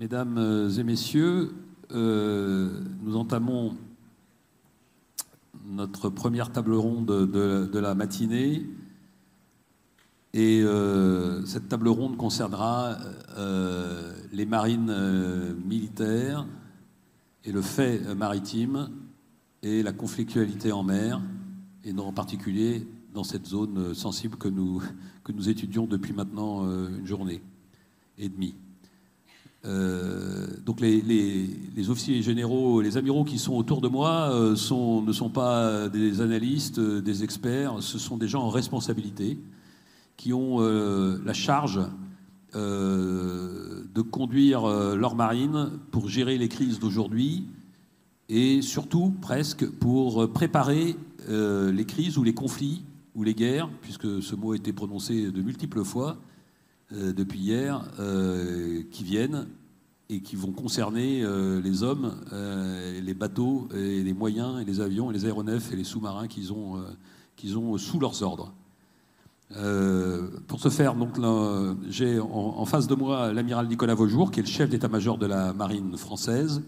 Mesdames et messieurs, euh, nous entamons notre première table ronde de, la matinée. Et euh, cette table ronde concernera euh, les marines euh, militaires et le fait maritime et la conflictualité en mer, et en particulier dans cette zone sensible que nous étudions depuis maintenant une journée et demie. Donc les, officiers généraux, les amiraux qui sont autour de moi sont, ne sont pas des analystes, des experts, ce sont des gens en responsabilité qui ont euh, la charge euh, de conduire euh, leur marine pour gérer les crises d'aujourd'hui et surtout presque pour préparer les crises ou les conflits ou les guerres, puisque ce mot a été prononcé de multiples fois depuis hier, qui viennent et qui vont concerner les hommes, les bateaux, et les moyens, et les avions, et les aéronefs et les sous-marins qu'ils ont, qu'ils ont sous leurs ordres. Euh, pour ce faire, j'ai en, face de moi l'amiral Nicolas Vaujour, qui est le chef d'état-major de la marine française.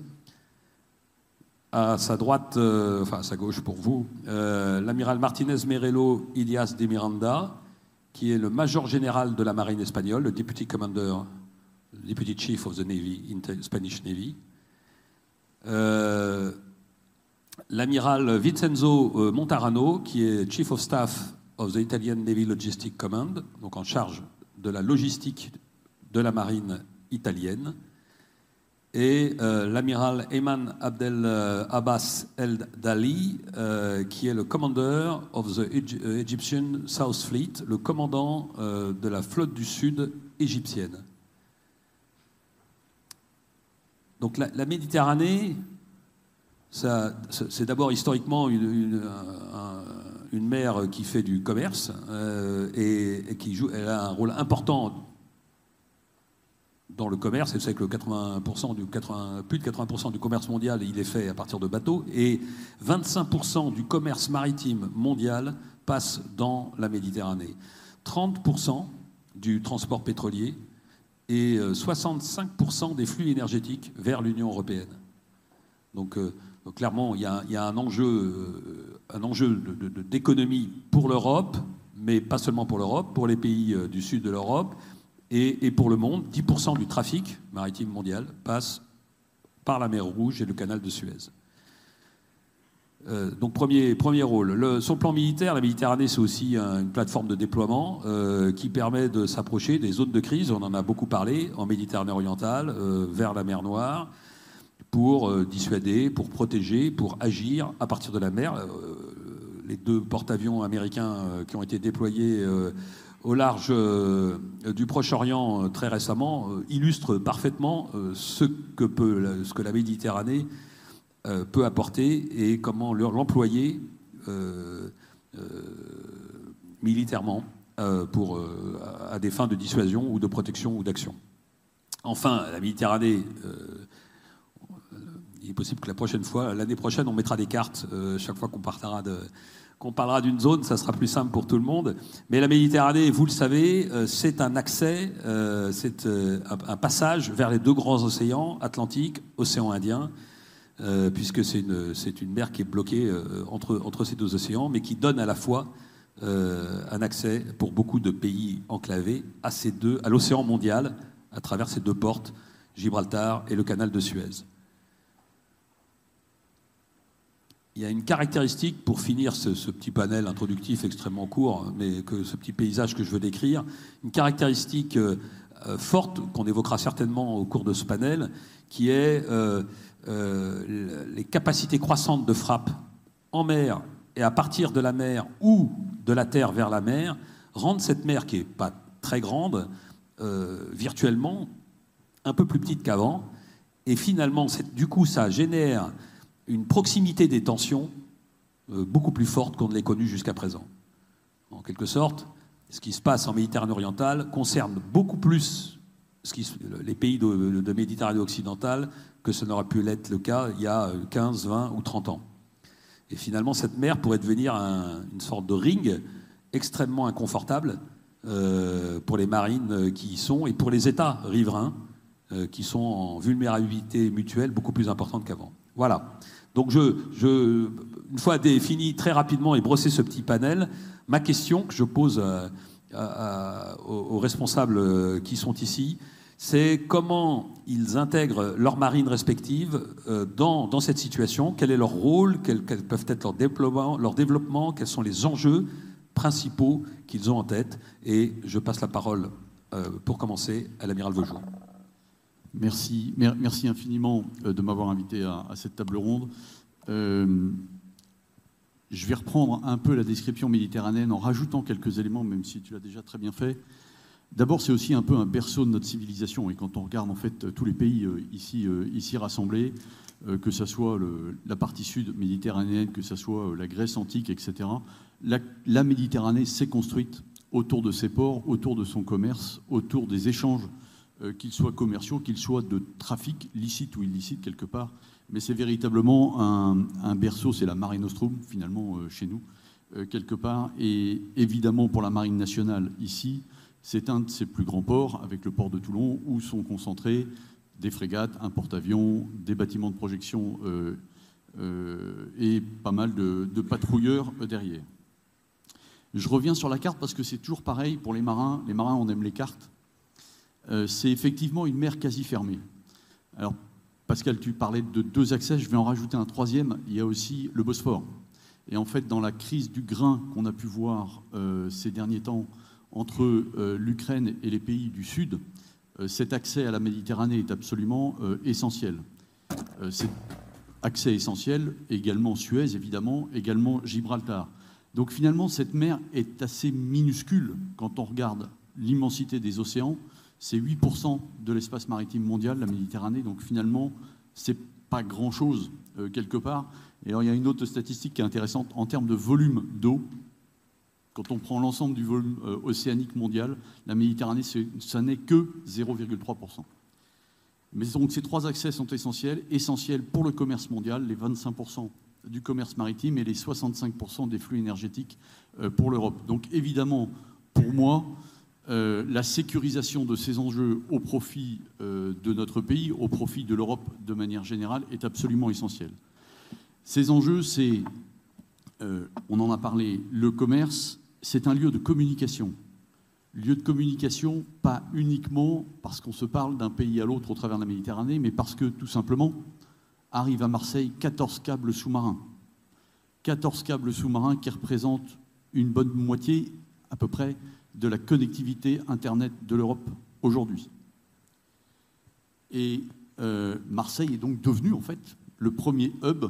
À sa droite, euh, enfin à sa gauche pour vous, euh, l'amiral Martinez Merelo Ilias de Miranda, qui est le major général de la marine espagnole, le deputy commander, deputy chief of the Navy, Spanish Navy. l'amiral Vincenzo Montarano, qui est chief of staff of the Italian Navy Logistic Command, donc en charge de la logistique de la marine italienne, et euh, l'amiral Ayman Abdel euh, Abbas El Dali, euh, qui est le commander of the Egyptian South Fleet, le commandant de la flotte du Sud égyptienne. Donc la, Méditerranée, c'est d'abord historiquement une, un, une mer qui fait du commerce euh, et, qui joue, elle a un rôle important dans le commerce. Et savez que le 80% du 80, plus de 80% du commerce mondial, est fait à partir de bateaux. Et 25% du commerce maritime mondial passe dans la Méditerranée. 30% du transport pétrolier et 65% euh, des flux énergétiques vers l'Union européenne. Donc, euh, clairement, il y, a, un enjeu enjeu d'économie pour l'Europe, mais pas seulement pour l'Europe, pour les pays euh, du sud de l'Europe et, pour le monde. 10% du trafic maritime mondial passe par la mer Rouge et le canal de Suez. Euh, donc premier, premier rôle. Le, son plan militaire, la Méditerranée, c'est aussi une plateforme de déploiement euh, qui permet de s'approcher des zones de crise. On en a beaucoup parlé en Méditerranée orientale, vers la mer Noire, pour euh, dissuader, pour protéger, pour agir à partir de la mer. Euh, les deux porte-avions américains euh, qui ont été déployés au large du Proche-Orient très récemment illustrent parfaitement ce que, peut, ce que la Méditerranée peut apporter et comment l'employer militairement pour, à des fins de dissuasion ou de protection ou d'action. Enfin, la Méditerranée il est possible que la prochaine fois, l'année prochaine, on mettra des cartes euh, chaque fois qu'on parlera de qu'on parlera d'une zone, ça sera plus simple pour tout le monde. Mais la Méditerranée, vous le savez, euh, c'est un accès, euh, c'est un, passage vers les deux grands océans, Atlantique, Océan Indien, puisque c'est une, c'est une mer qui est bloquée entre, entre ces deux océans, mais qui donne à la fois un accès pour beaucoup de pays enclavés à ces deux, à l'océan mondial, à travers ces deux portes, Gibraltar et le canal de Suez. Il y a une caractéristique pour finir ce, petit panel introductif extrêmement court, mais que ce petit paysage que je veux décrire, une caractéristique euh, euh, forte qu'on évoquera certainement au cours de ce panel, qui est euh, les capacités croissantes de frappe en mer et à partir de la mer ou de la terre vers la mer, rendent cette mer qui n'est pas très grande, virtuellement un peu plus petite qu'avant. Et finalement, du coup, ça génère une proximité des tensions euh, beaucoup plus forte qu'on ne l'ait connue jusqu'à présent. En quelque sorte, ce qui se passe en Méditerranée orientale concerne beaucoup plus les pays de, Méditerranée occidentale que ce n'aurait pu l'être le cas il y a 15, 20 ou 30 ans. Et finalement, cette mer pourrait devenir une sorte de ring extrêmement inconfortable euh, pour les marines qui y sont et pour les États riverains qui sont en vulnérabilité mutuelle beaucoup plus importante qu'avant. Voilà. Donc, je, une fois défini très rapidement et brossé ce petit panel, ma question que je pose aux, responsables qui sont ici, c'est comment ils intègrent leurs marines respectives euh, dans, cette situation, quel est leur rôle, quels, peuvent être leur développement, leur développement, quels sont les enjeux principaux qu'ils ont en tête? Et je passe la parole, euh, pour commencer, à l'amiral Veugeot. Merci, infiniment euh, de m'avoir invité à, cette table ronde. je vais reprendre un peu la description méditerranéenne en rajoutant quelques éléments, même si tu l'as déjà très bien fait. D'abord, c'est aussi un peu un berceau de notre civilisation. Et quand on regarde en fait tous les pays euh, ici, euh, rassemblés, euh, que ce soit la partie sud méditerranéenne, que ce soit la Grèce antique, etc., la, Méditerranée s'est construite autour de ses ports, autour de son commerce, autour des échanges, qu'ils soient commerciaux, qu'ils soient de trafic licite ou illicite quelque part. Mais c'est véritablement un, berceau, c'est la Mare Nostrum finalement chez nous, quelque part. Et évidemment pour la Marine nationale ici, c'est un de ses plus grands ports, avec le port de Toulon, où sont concentrés des frégates, un porte-avions, des bâtiments de projection euh, euh, et pas mal de, patrouilleurs derrière. Je reviens sur la carte parce que c'est toujours pareil pour les marins. Les marins, on aime les cartes. Euh, c'est effectivement une mer quasi fermée. Alors, Pascal, tu parlais de deux accès, je vais en rajouter un troisième. Il y a aussi le Bosphore. Et en fait, dans la crise du grain qu'on a pu voir ces derniers temps entre euh, l'Ukraine et les pays du Sud, euh, cet accès à la Méditerranée est absolument euh, essentiel. C'est accès essentiel, également Suez, évidemment, également Gibraltar. Donc finalement, cette mer est assez minuscule quand on regarde l'immensité des océans. C'est 8% de l'espace maritime mondial, la Méditerranée. Donc finalement, c'est pas grand-chose quelque part. Et alors, il y a une autre statistique qui est intéressante en termes de volume d'eau. Quand on prend l'ensemble du volume euh, océanique mondial, la Méditerranée, ça n'est que 0,3%. Mais donc ces trois accès sont essentiels, essentiels pour le commerce mondial, les 25% du commerce maritime et les 65% des flux énergétiques euh, pour l'Europe. Donc évidemment, pour moi, euh, la sécurisation de ces enjeux au profit de notre pays, au profit de l'Europe de manière générale, est absolument essentielle. Ces enjeux, c'est, on en a parlé, le commerce, c'est un lieu de communication. Lieu de communication, pas uniquement parce qu'on se parle d'un pays à l'autre au travers de la Méditerranée, mais parce que, tout simplement, arrivent à Marseille 14 câbles sous-marins. 14 câbles sous-marins qui représentent une bonne moitié, à peu près, de la connectivité Internet de l'Europe aujourd'hui. Et euh, Marseille est donc devenu, en fait, le premier hub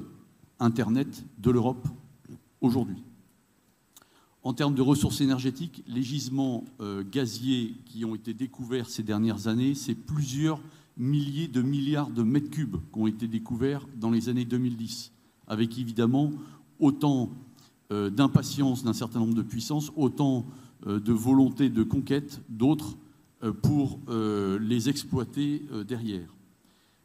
Internet de l'Europe aujourd'hui. En termes de ressources énergétiques, les gisements euh, gaziers qui ont été découverts ces dernières années, c'est plusieurs milliers de milliards de mètres cubes qui ont été découverts dans les années 2010, avec évidemment autant euh, d'impatience d'un certain nombre de puissances, autant de volonté de conquête d'autres pour les exploiter derrière.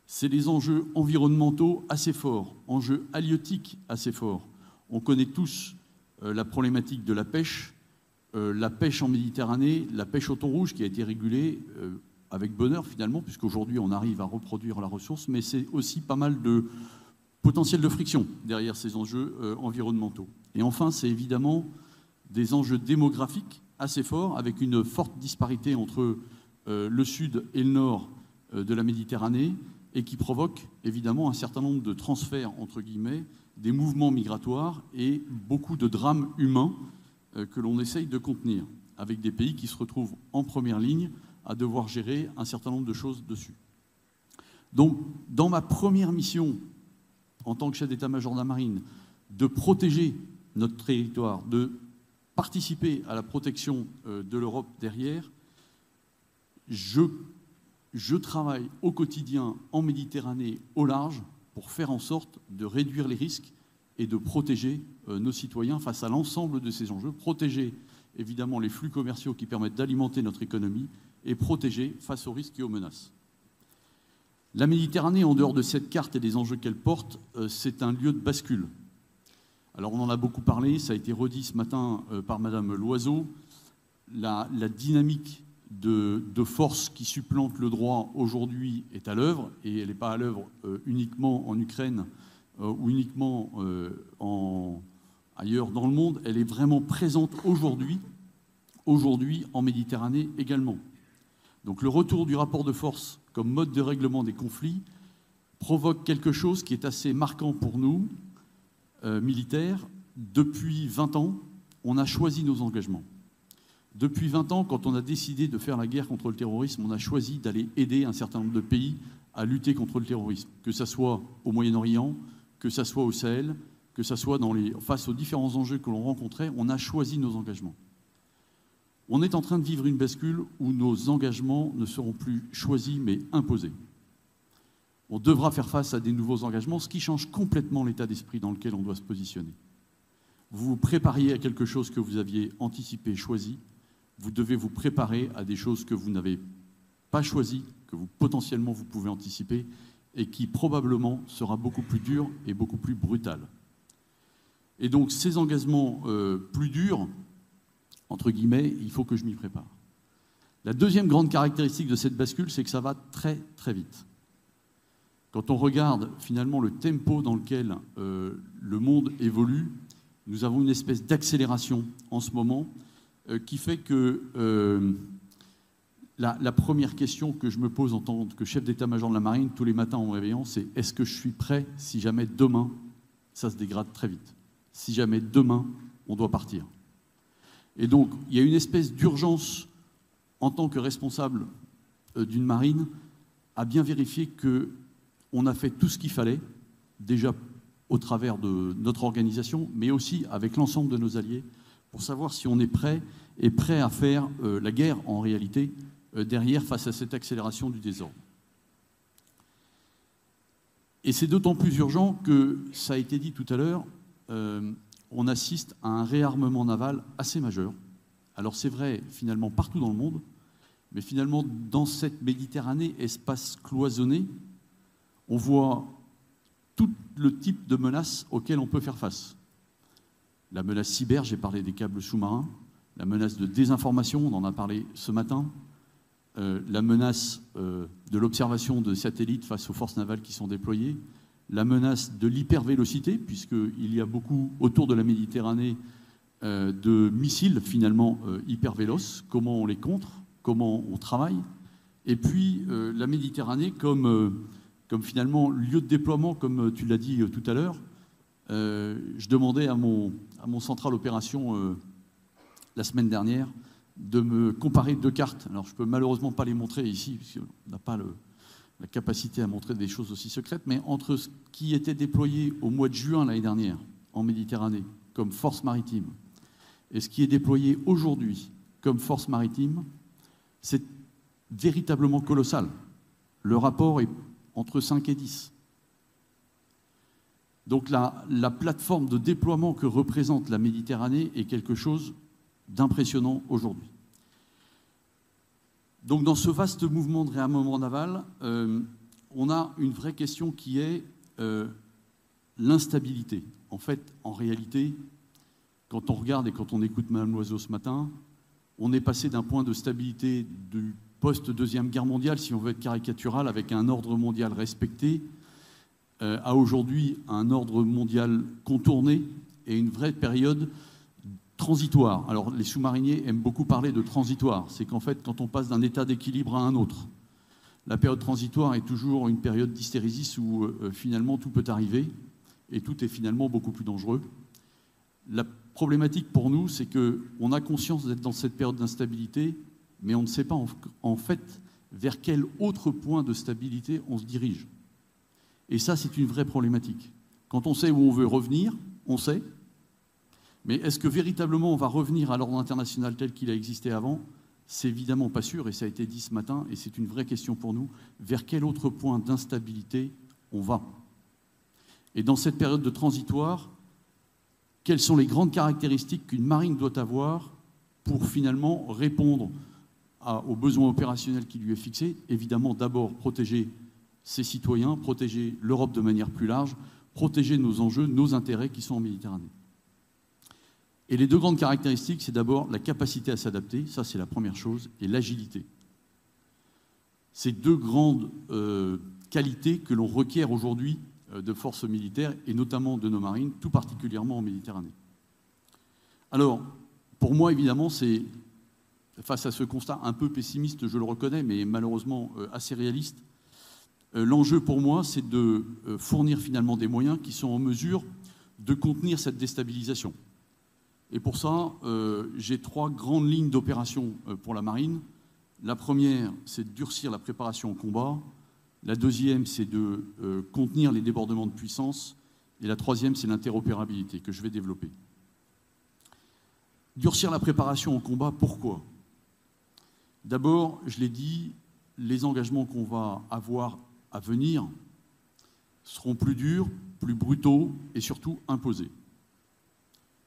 C'est des enjeux environnementaux assez forts, enjeux halieutiques assez forts. On connaît tous euh, la problématique de la pêche, euh, la pêche en Méditerranée, la pêche au thon rouge qui a été régulée euh, avec bonheur finalement, puisqu'aujourd'hui on arrive à reproduire la ressource, mais c'est aussi pas mal de potentiel de friction derrière ces enjeux environnementaux. Et enfin, c'est évidemment des enjeux démographiques assez forts, avec une forte disparité entre le sud et le nord de la Méditerranée, et qui provoque évidemment un certain nombre de transferts, entre guillemets, des mouvements migratoires et beaucoup de drames humains euh, que l'on essaye de contenir, avec des pays qui se retrouvent en première ligne à devoir gérer un certain nombre de choses dessus. Donc, dans ma première mission en tant que chef d'état-major de la marine, de protéger notre territoire, de participer à la protection euh, de l'Europe derrière, je, travaille au quotidien en Méditerranée au large pour faire en sorte de réduire les risques et de protéger euh, nos citoyens face à l'ensemble de ces enjeux, protéger évidemment les flux commerciaux qui permettent d'alimenter notre économie et protéger face aux risques et aux menaces. La Méditerranée, en dehors de cette carte et des enjeux qu'elle porte, euh, c'est un lieu de bascule. Alors on en a beaucoup parlé, ça a été redit ce matin euh, par Madame Loiseau, la, dynamique de, force qui supplante le droit aujourd'hui est à l'œuvre, et elle n'est pas à l'œuvre euh, uniquement en Ukraine euh, ou uniquement en, ailleurs dans le monde, elle est vraiment présente aujourd'hui, aujourd'hui en Méditerranée également. Donc le retour du rapport de force comme mode de règlement des conflits provoque quelque chose qui est assez marquant pour nous, militaires. Depuis 20 ans, on a choisi nos engagements. Depuis 20 ans, quand on a décidé de faire la guerre contre le terrorisme, on a choisi d'aller aider un certain nombre de pays à lutter contre le terrorisme, que ce soit au Moyen-Orient, que ce soit au Sahel, que ce soit face aux différents enjeux que l'on rencontrait, on a choisi nos engagements. On est en train de vivre une bascule où nos engagements ne seront plus choisis mais imposés. On devra faire face à des nouveaux engagements, ce qui change complètement l'état d'esprit dans lequel on doit se positionner. Vous vous prépariez à quelque chose que vous aviez anticipé, choisi, vous devez vous préparer à des choses que vous n'avez pas choisies, que vous potentiellement vous pouvez anticiper, et qui probablement sera beaucoup plus dur et beaucoup plus brutal. Et donc ces engagements euh, plus durs, entre guillemets, il faut que je m'y prépare. La deuxième grande caractéristique de cette bascule, c'est que ça va très très vite. Quand on regarde finalement le tempo dans lequel euh, le monde évolue, nous avons une espèce d'accélération en ce moment euh, qui fait que euh, la, première question que je me pose en tant que chef d'état-major de la marine tous les matins en me réveillant, c'est est-ce que je suis prêt si jamais demain ça se dégrade très vite? Si jamais demain on doit partir. Et donc il y a une espèce d'urgence en tant que responsable d'une marine à bien vérifier que on a fait tout ce qu'il fallait déjà au travers de notre organisation, mais aussi avec l'ensemble de nos alliés pour savoir si on est prêt et prêt à faire euh, la guerre en réalité euh, derrière face à cette accélération du désordre. Et c'est d'autant plus urgent que, ça a été dit tout à l'heure, euh, on assiste à un réarmement naval assez majeur. Alors c'est vrai finalement partout dans le monde, mais finalement dans cette Méditerranée, espace cloisonné, on voit tout le type de menaces auxquelles on peut faire face. La menace cyber, j'ai parlé des câbles sous-marins, la menace de désinformation, on en a parlé ce matin, euh, la menace euh, de l'observation de satellites face aux forces navales qui sont déployées, la menace de l'hypervélocité, puisqu'il y a beaucoup autour de la Méditerranée euh, de missiles finalement hypervéloces, comment on les contre, comment on travaille, et puis la Méditerranée comme, comme finalement lieu de déploiement, comme tu l'as dit tout à l'heure, euh, je demandais à mon, à mon central opération euh, la semaine dernière de me comparer deux cartes. Alors je ne peux malheureusement pas les montrer ici, puisqu'on n'a pas la capacité à montrer des choses aussi secrètes, mais entre ce qui était déployé au mois de juin l'année dernière en Méditerranée comme force maritime et ce qui est déployé aujourd'hui comme force maritime, c'est véritablement colossal. Le rapport est entre 5 et 10. Donc la, plateforme de déploiement que représente la Méditerranée est quelque chose d'impressionnant aujourd'hui. Donc dans ce vaste mouvement de réarmement naval, euh, on a une vraie question qui est euh, l'instabilité. En fait, en réalité, quand on regarde et quand on écoute Mme Loiseau ce matin, on est passé d'un point de stabilité du post-deuxième guerre mondiale, si on veut être caricatural, avec un ordre mondial respecté, euh, a aujourd'hui un ordre mondial contourné et une vraie période transitoire. Alors les sous-mariniers aiment beaucoup parler de transitoire. C'est qu'en fait, quand on passe d'un état d'équilibre à un autre, la période transitoire est toujours une période d'hystérésis où euh, finalement tout peut arriver et tout est finalement beaucoup plus dangereux. La problématique pour nous, c'est qu'on a conscience d'être dans cette période d'instabilité, mais on ne sait pas en fait vers quel autre point de stabilité on se dirige. Et ça, c'est une vraie problématique. Quand on sait où on veut revenir, on sait. Mais est-ce que véritablement on va revenir à l'ordre international tel qu'il a existé avant? C'est évidemment pas sûr, et ça a été dit ce matin, et c'est une vraie question pour nous. Vers quel autre point d'instabilité on va? Et dans cette période de transitoire, quelles sont les grandes caractéristiques qu'une marine doit avoir pour finalement répondre aux besoins opérationnels qui lui est fixé Évidemment, d'abord protéger ses citoyens, protéger l'Europe de manière plus large, protéger nos enjeux, nos intérêts qui sont en Méditerranée. Et les deux grandes caractéristiques, c'est d'abord la capacité à s'adapter, ça c'est la première chose, et l'agilité. Ces deux grandes euh, qualités que l'on requiert aujourd'hui euh, de forces militaires, et notamment de nos marines, tout particulièrement en Méditerranée. Alors, pour moi, évidemment, c'est face à ce constat un peu pessimiste, je le reconnais, mais malheureusement euh, assez réaliste, l'enjeu pour moi, c'est de fournir finalement des moyens qui sont en mesure de contenir cette déstabilisation. Et pour ça, euh, j'ai trois grandes lignes d'opération euh, pour la marine. La première, c'est de durcir la préparation au combat. La deuxième, c'est de euh, contenir les débordements de puissance. Et la troisième, c'est l'interopérabilité que je vais développer. Durcir la préparation au combat, pourquoi? D'abord, je l'ai dit, les engagements qu'on va avoir à venir seront plus durs, plus brutaux et surtout imposés.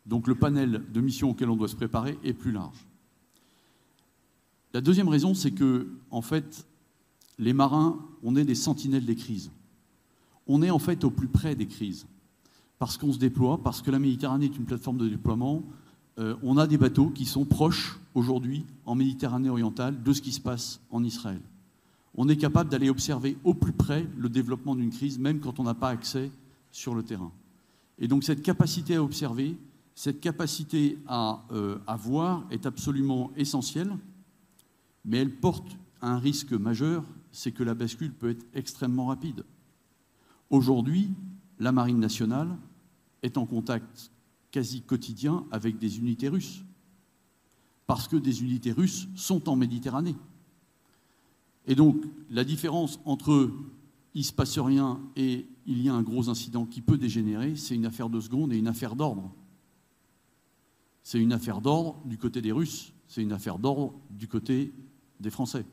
Donc le panel de missions auxquelles on doit se préparer est plus large. La deuxième raison, c'est que, en fait, les marins, on est des sentinelles des crises. On est en fait au plus près des crises. Parce qu'on se déploie, parce que la Méditerranée est une plateforme de déploiement, euh, on a des bateaux qui sont proches aujourd'hui en Méditerranée orientale de ce qui se passe en Israël. On est capable d'aller observer au plus près le développement d'une crise, même quand on n'a pas accès sur le terrain. Et donc cette capacité à observer, cette capacité à, euh, voir est absolument essentielle, mais elle porte un risque majeur, c'est que la bascule peut être extrêmement rapide. Aujourd'hui, la Marine nationale est en contact quasi quotidien avec des unités russes, parce que des unités russes sont en Méditerranée. Et donc, la différence entre il ne se passe rien et il y a un gros incident qui peut dégénérer, c'est une affaire de seconde et une affaire d'ordre. C'est une affaire d'ordre du côté des Russes, c'est une affaire d'ordre du côté des Français.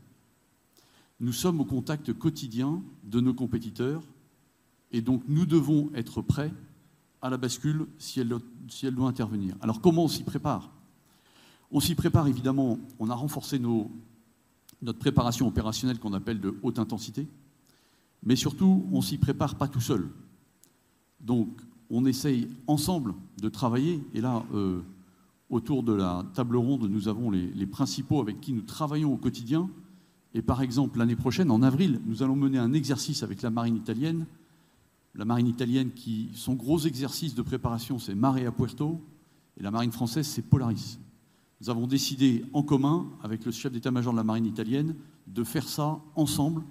Nous sommes au contact quotidien de nos compétiteurs et donc nous devons être prêts à la bascule si elle, doit intervenir. Alors comment on s'y prépare? On s'y prépare évidemment, on a renforcé notre préparation opérationnelle qu'on appelle de haute intensité, mais surtout on s'y prépare pas tout seul. Donc on essaye ensemble de travailler, et là, euh, Autour de la table ronde, nous avons les, principaux avec qui nous travaillons au quotidien. Et par exemple, l'année prochaine, en avril, nous allons mener un exercice avec la marine italienne. La marine italienne, qui, son gros exercice de préparation, c'est Mare a Puerto, et la marine française, c'est Polaris. Nous avons décidé en commun, avec le chef d'état-major de la marine italienne, de faire ça ensemble,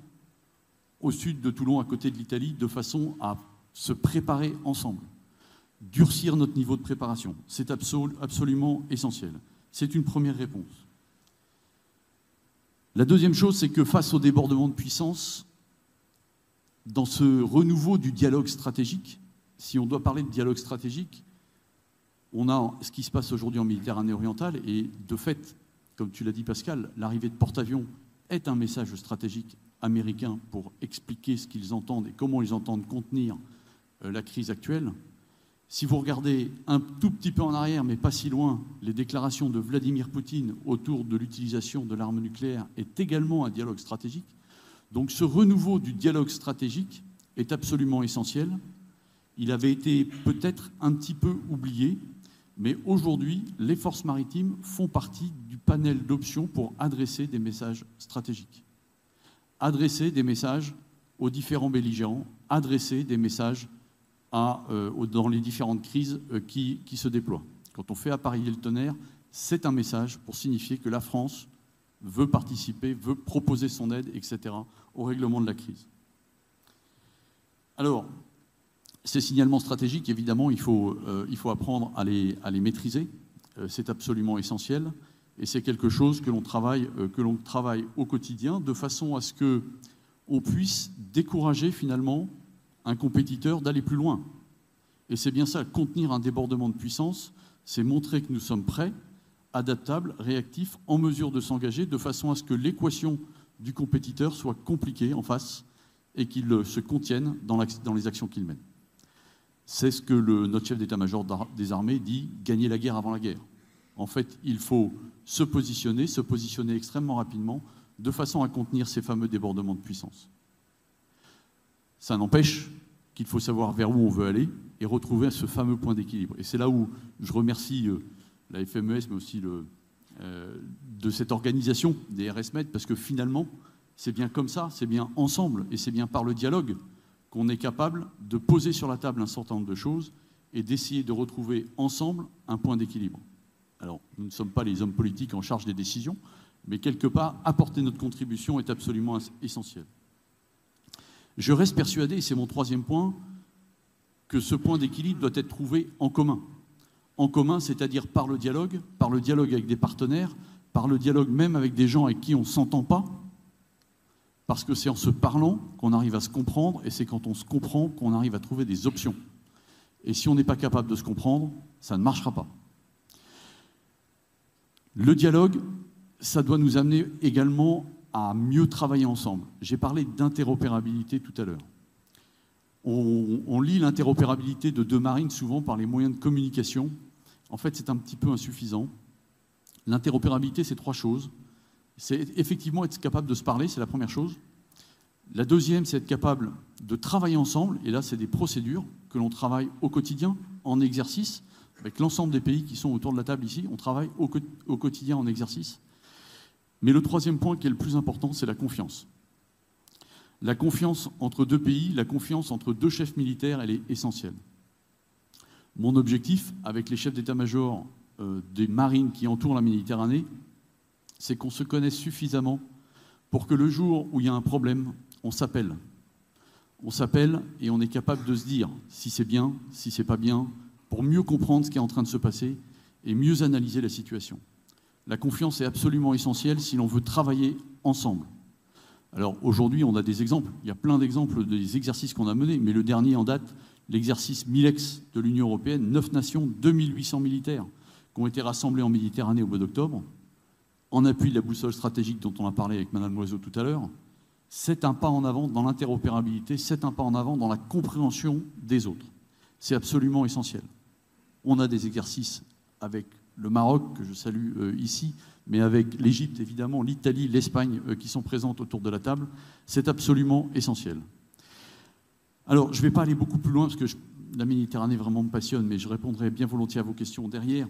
au sud de Toulon, à côté de l'Italie, de façon à se préparer ensemble durcir notre niveau de préparation. C'est absolument essentiel. C'est une première réponse. La deuxième chose, c'est que face au débordement de puissance, dans ce renouveau du dialogue stratégique, si on doit parler de dialogue stratégique, on a ce qui se passe aujourd'hui en Méditerranée orientale et de fait, comme tu l'as dit Pascal, l'arrivée de porte-avions est un message stratégique américain pour expliquer ce qu'ils entendent et comment ils entendent contenir euh, la crise actuelle. Si vous regardez un tout petit peu en arrière, mais pas si loin, les déclarations de Vladimir Poutine autour de l'utilisation de l'arme nucléaire est également un dialogue stratégique. Donc ce renouveau du dialogue stratégique est absolument essentiel. Il avait été peut-être un petit peu oublié, mais aujourd'hui, les forces maritimes font partie du panel d'options pour adresser des messages stratégiques. Adresser des messages aux différents belligérants, adresser des messages euh, dans les différentes crises euh, qui, se déploient. Quand on fait appareiller le tonnerre, c'est un message pour signifier que la France veut participer, veut proposer son aide, etc., au règlement de la crise. Alors, ces signalements stratégiques, évidemment, il faut, euh, il faut apprendre à les, à les maîtriser. c'est absolument essentiel. Et c'est quelque chose que l'on travaille, que l'on travaille au quotidien, de façon à ce qu'on puisse décourager finalement un compétiteur d'aller plus loin. Et c'est bien ça, contenir un débordement de puissance, c'est montrer que nous sommes prêts, adaptables, réactifs, en mesure de s'engager de façon à ce que l'équation du compétiteur soit compliquée en face et qu'il se contienne dans, les actions qu'il mène. C'est ce que notre chef d'état-major des armées dit, gagner la guerre avant la guerre. En fait, il faut se positionner, se positionner extrêmement rapidement, de façon à contenir ces fameux débordements de puissance. Ça n'empêche qu'il faut savoir vers où on veut aller et retrouver ce fameux point d'équilibre. Et c'est là où je remercie euh, la FMES, mais aussi le, de cette organisation des RSMED, parce que finalement, c'est bien comme ça, c'est bien ensemble, et c'est bien par le dialogue qu'on est capable de poser sur la table un certain nombre de choses et d'essayer de retrouver ensemble un point d'équilibre. Alors, nous ne sommes pas les hommes politiques en charge des décisions, mais quelque part, apporter notre contribution est absolument essentiel. Je reste persuadé, et c'est mon troisième point, que ce point d'équilibre doit être trouvé en commun. En commun, c'est-à-dire par le dialogue, par le dialogue avec des partenaires, par le dialogue même avec des gens avec qui on ne s'entend pas, parce que c'est en se parlant qu'on arrive à se comprendre, et c'est quand on se comprend qu'on arrive à trouver des options. Et si on n'est pas capable de se comprendre, ça ne marchera pas. Le dialogue, ça doit nous amener également à mieux travailler ensemble. J'ai parlé d'interopérabilité tout à l'heure. On, on, lit l'interopérabilité de deux marines souvent par les moyens de communication. En fait, c'est un petit peu insuffisant. L'interopérabilité, c'est trois choses. C'est effectivement être capable de se parler, c'est la première chose. La deuxième, c'est être capable de travailler ensemble, et là, c'est des procédures que l'on travaille au quotidien, en exercice, avec l'ensemble des pays qui sont autour de la table ici, on travaille au, quotidien en exercice. Mais le troisième point qui est le plus important, c'est la confiance. La confiance entre deux pays, la confiance entre deux chefs militaires, elle est essentielle. Mon objectif, avec les chefs d'état-major euh, des marines qui entourent la Méditerranée, c'est qu'on se connaisse suffisamment pour que le jour où il y a un problème, on s'appelle. On s'appelle et on est capable de se dire si c'est bien, si c'est pas bien, pour mieux comprendre ce qui est en train de se passer et mieux analyser la situation. La confiance est absolument essentielle si l'on veut travailler ensemble. Alors aujourd'hui, on a des exemples. Il y a plein d'exemples des exercices qu'on a menés, mais le dernier en date, l'exercice Milex de l'Union européenne, neuf nations, 2800 militaires qui ont été rassemblés en Méditerranée au mois d'octobre, en appui de la boussole stratégique dont on a parlé avec Mme Loiseau tout à l'heure, c'est un pas en avant dans l'interopérabilité, c'est un pas en avant dans la compréhension des autres. C'est absolument essentiel. On a des exercices avec le Maroc, que je salue euh, ici, mais avec l'Égypte, évidemment, l'Italie, l'Espagne, euh, qui sont présentes autour de la table. C'est absolument essentiel. Alors, je ne vais pas aller beaucoup plus loin, parce que la Méditerranée vraiment me passionne, mais je répondrai bien volontiers à vos questions derrière.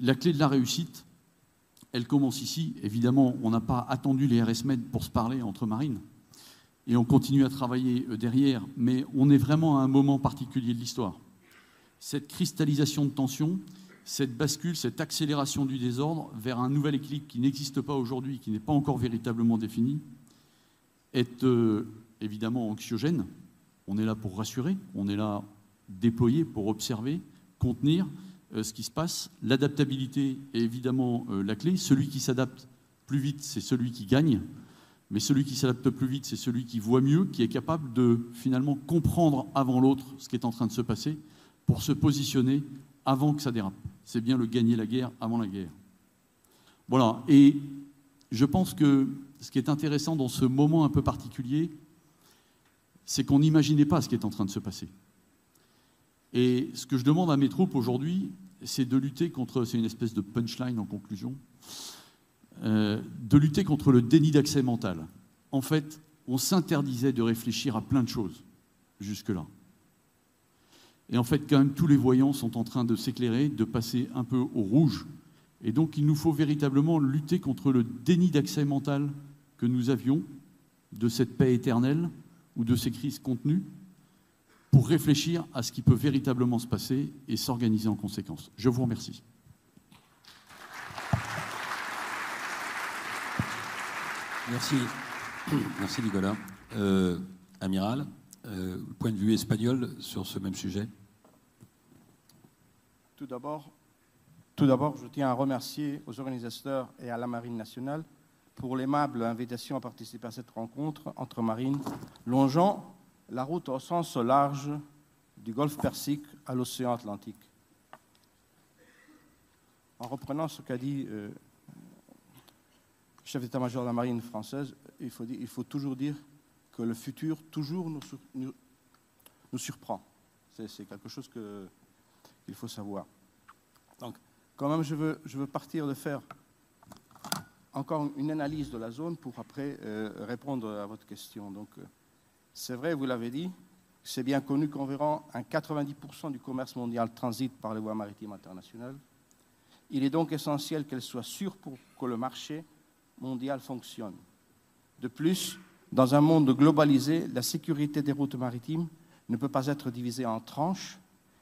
La clé de la réussite, elle commence ici. Évidemment, on n'a pas attendu les RSMED pour se parler entre marines. Et on continue à travailler euh, derrière, mais on est vraiment à un moment particulier de l'histoire. Cette cristallisation de tension, cette bascule, cette accélération du désordre vers un nouvel équilibre qui n'existe pas aujourd'hui, qui n'est pas encore véritablement défini, est euh, évidemment anxiogène. On est là pour rassurer, on est là déployé pour observer, contenir, euh, ce qui se passe. L'adaptabilité est évidemment euh, la clé. Celui qui s'adapte plus vite, c'est celui qui gagne. Mais celui qui s'adapte plus vite, c'est celui qui voit mieux, qui est capable de finalement comprendre avant l'autre ce qui est en train de se passer pour se positionner avant que ça dérape. C'est bien le gagner la guerre avant la guerre. Voilà. Et je pense que ce qui est intéressant dans ce moment un peu particulier, c'est qu'on n'imaginait pas ce qui est en train de se passer. Et ce que je demande à mes troupes aujourd'hui, c'est de lutter contre, c'est une espèce de punchline en conclusion, euh, de lutter contre le déni d'accès mental. En fait, on s'interdisait de réfléchir à plein de choses jusque-là. Et en fait, quand même, tous les voyants sont en train de s'éclairer, de passer un peu au rouge. Et donc, il nous faut véritablement lutter contre le déni d'accès mental que nous avions de cette paix éternelle ou de ces crises contenues pour réfléchir à ce qui peut véritablement se passer et s'organiser en conséquence. Je vous remercie. Merci. Merci Nicolas. Euh, amiral, euh, point de vue espagnol sur ce même sujet Tout d'abord, tout d'abord, je tiens à remercier aux organisateurs et à la Marine nationale pour l'aimable invitation à participer à cette rencontre entre marines longeant la route au sens large du golfe Persique à l'océan Atlantique. En reprenant ce qu'a dit euh, le chef d'état-major de la marine française, il faut, toujours dire que le futur toujours nous surprend. C'est quelque chose qu'il faut savoir. Donc, quand même, je veux, je veux, partir de faire encore une analyse de la zone pour après euh, répondre à votre question. Donc, euh, c'est vrai, vous l'avez dit, C'est bien connu qu'environ un 90% du commerce mondial transite par les voies maritimes internationales. Il est donc essentiel qu'elle soit sûre pour que le marché mondial fonctionne. De plus, dans un monde globalisé, la sécurité des routes maritimes ne peut pas être divisée en tranches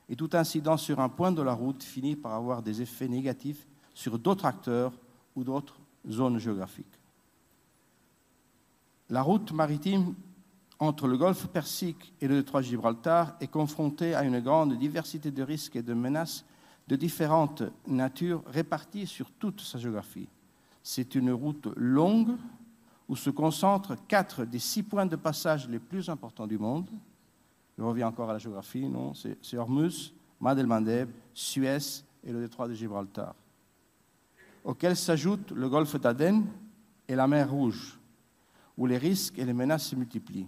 et tout incident sur un point de la route finit par avoir des effets négatifs sur d'autres acteurs ou d'autres zones géographiques. La route maritime entre le golfe Persique et le détroit de Gibraltar est confrontée à une grande diversité de risques et de menaces de différentes natures réparties sur toute sa géographie. C'est une route longue où se concentrent quatre des six points de passage les plus importants du monde. Je reviens encore à la géographie, non C'est Hormuz, Mad el-Mandeb, Suez et le détroit de Gibraltar, auxquels s'ajoutent le golfe d'Aden et la mer Rouge, où les risques et les menaces se multiplient.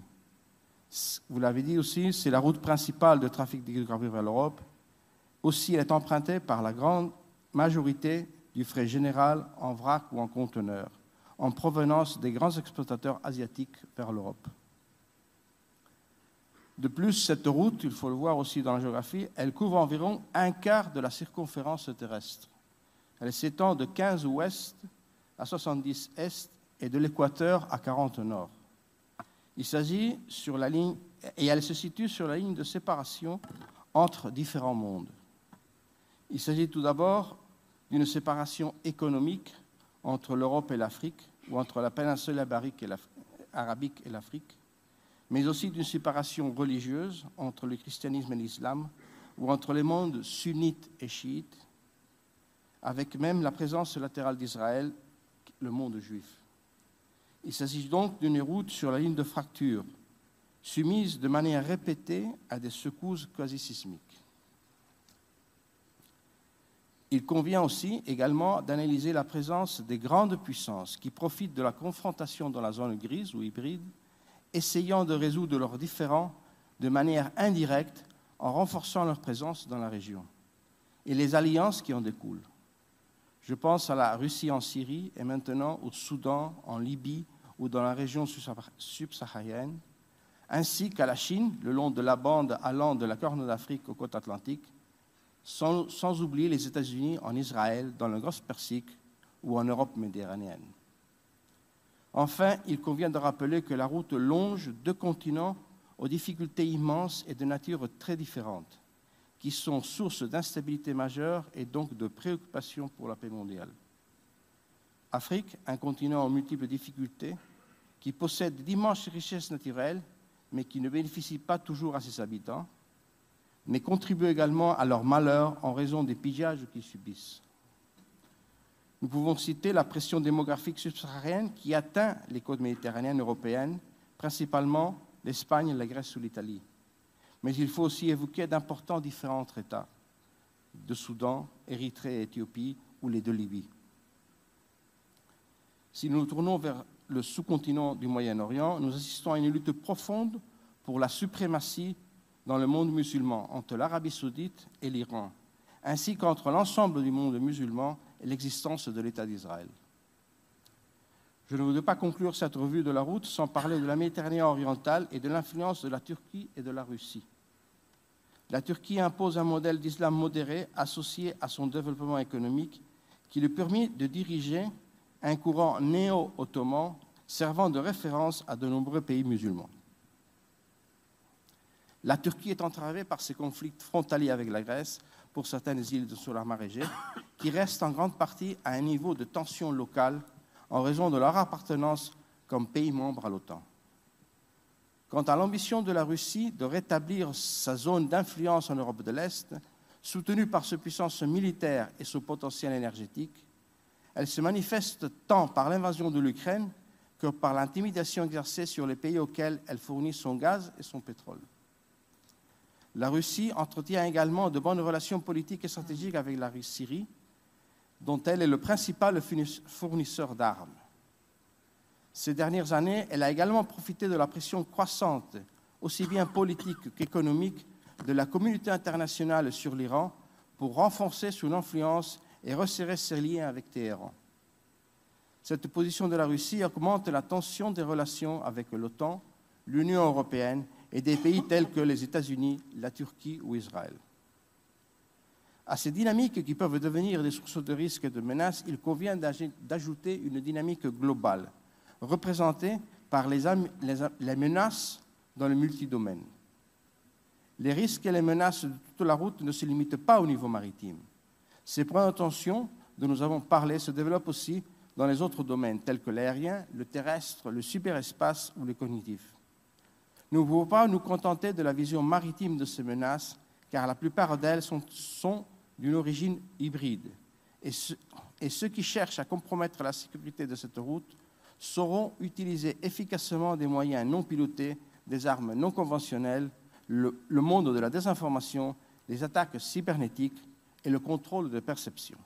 Vous l'avez dit aussi, c'est la route principale de trafic d'hydrocarbures vers l'Europe. Aussi, elle est empruntée par la grande majorité du frais général en vrac ou en conteneur, en provenance des grands exploitateurs asiatiques vers l'Europe. De plus, cette route, il faut le voir aussi dans la géographie, elle couvre environ un quart de la circonférence terrestre. Elle s'étend de 15 ouest à 70 est et de l'équateur à 40 nord. Il s'agit sur la ligne, et elle se situe sur la ligne de séparation entre différents mondes. Il s'agit tout d'abord d'une séparation économique entre l'Europe et l'Afrique, ou entre la péninsule arabique et l'Afrique, mais aussi d'une séparation religieuse entre le christianisme et l'islam, ou entre les mondes sunnites et chiites, avec même la présence latérale d'Israël, le monde juif. Il s'agit donc d'une route sur la ligne de fracture, soumise de manière répétée à des secousses quasi sismiques. Il convient aussi également d'analyser la présence des grandes puissances qui profitent de la confrontation dans la zone grise ou hybride, essayant de résoudre leurs différends de manière indirecte en renforçant leur présence dans la région, et les alliances qui en découlent. Je pense à la Russie en Syrie et maintenant au Soudan, en Libye ou dans la région subsaharienne, ainsi qu'à la Chine, le long de la bande allant de la Corne d'Afrique aux côtes atlantiques, sans, oublier les États-Unis en Israël, dans le Golfe Persique ou en Europe méditerranéenne. Enfin, il convient de rappeler que la route longe deux continents aux difficultés immenses et de nature très différentes qui sont source d'instabilité majeure et donc de préoccupation pour la paix mondiale. Afrique, un continent aux multiples difficultés, qui possède d'immenses richesses naturelles, mais qui ne bénéficie pas toujours à ses habitants, mais contribue également à leur malheur en raison des pillages qu'ils subissent. Nous pouvons citer la pression démographique subsaharienne qui atteint les côtes méditerranéennes européennes, principalement l'Espagne, la Grèce ou l'Italie. Mais il faut aussi évoquer d'importants différents États, de Soudan, Érythrée et Éthiopie, ou les deux Libyes. Si nous nous tournons vers le sous-continent du Moyen-Orient, nous assistons à une lutte profonde pour la suprématie dans le monde musulman entre l'Arabie saoudite et l'Iran, ainsi qu'entre l'ensemble du monde musulman et l'existence de l'État d'Israël. Je ne voudrais pas conclure cette revue de la route sans parler de la Méditerranée orientale et de l'influence de la Turquie et de la Russie. La Turquie impose un modèle d'islam modéré associé à son développement économique qui lui permet de diriger un courant néo-ottoman servant de référence à de nombreux pays musulmans. La Turquie est entravée par ses conflits frontaliers avec la Grèce pour certaines îles de la mer Égée, qui restent en grande partie à un niveau de tension locale en raison de leur appartenance comme pays membre à l'OTAN. Quant à l'ambition de la Russie de rétablir sa zone d'influence en Europe de l'Est, soutenue par sa puissance militaire et son potentiel énergétique, elle se manifeste tant par l'invasion de l'Ukraine que par l'intimidation exercée sur les pays auxquels elle fournit son gaz et son pétrole. La Russie entretient également de bonnes relations politiques et stratégiques avec la Syrie, dont elle est le principal fournisseur d'armes. Ces dernières années, elle a également profité de la pression croissante, aussi bien politique qu'économique, de la communauté internationale sur l'Iran pour renforcer son influence et resserrer ses liens avec Téhéran. Cette position de la Russie augmente la tension des relations avec l'OTAN, l'Union européenne et des pays tels que les États-Unis, la Turquie ou Israël. À ces dynamiques qui peuvent devenir des sources de risques et de menaces, il convient d'ajouter une dynamique globale, représentée par les, menaces dans le multidomaine. Les risques et les menaces de toute la route ne se limitent pas au niveau maritime. Ces points d'attention dont nous avons parlé se développent aussi dans les autres domaines, tels que l'aérien, le terrestre, le cyberespace ou le cognitif. Nous ne pouvons pas nous contenter de la vision maritime de ces menaces, car la plupart d'elles sont, d'une origine hybride. Et ceux qui cherchent à compromettre la sécurité de cette route sauront utiliser efficacement des moyens non pilotés, des armes non conventionnelles, le, le monde de la désinformation, les attaques cybernétiques et le contrôle de perception.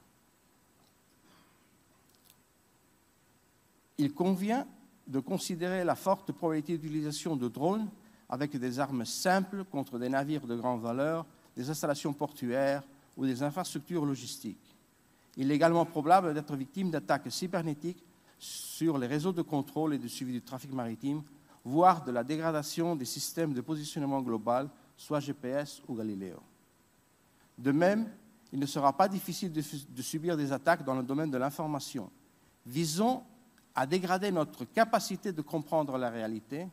Il convient de considérer la forte probabilité d'utilisation de drones avec des armes simples contre des navires de grande valeur, des installations portuaires ou des infrastructures logistiques. Il est également probable d'être victime d'attaques cybernétiques sur les réseaux de contrôle et de suivi du trafic maritime, voire de la dégradation des systèmes de positionnement global, soit GPS ou Galileo. De même, il ne sera pas difficile de, subir des attaques dans le domaine de l'information. Visons à dégrader notre capacité de comprendre la réalité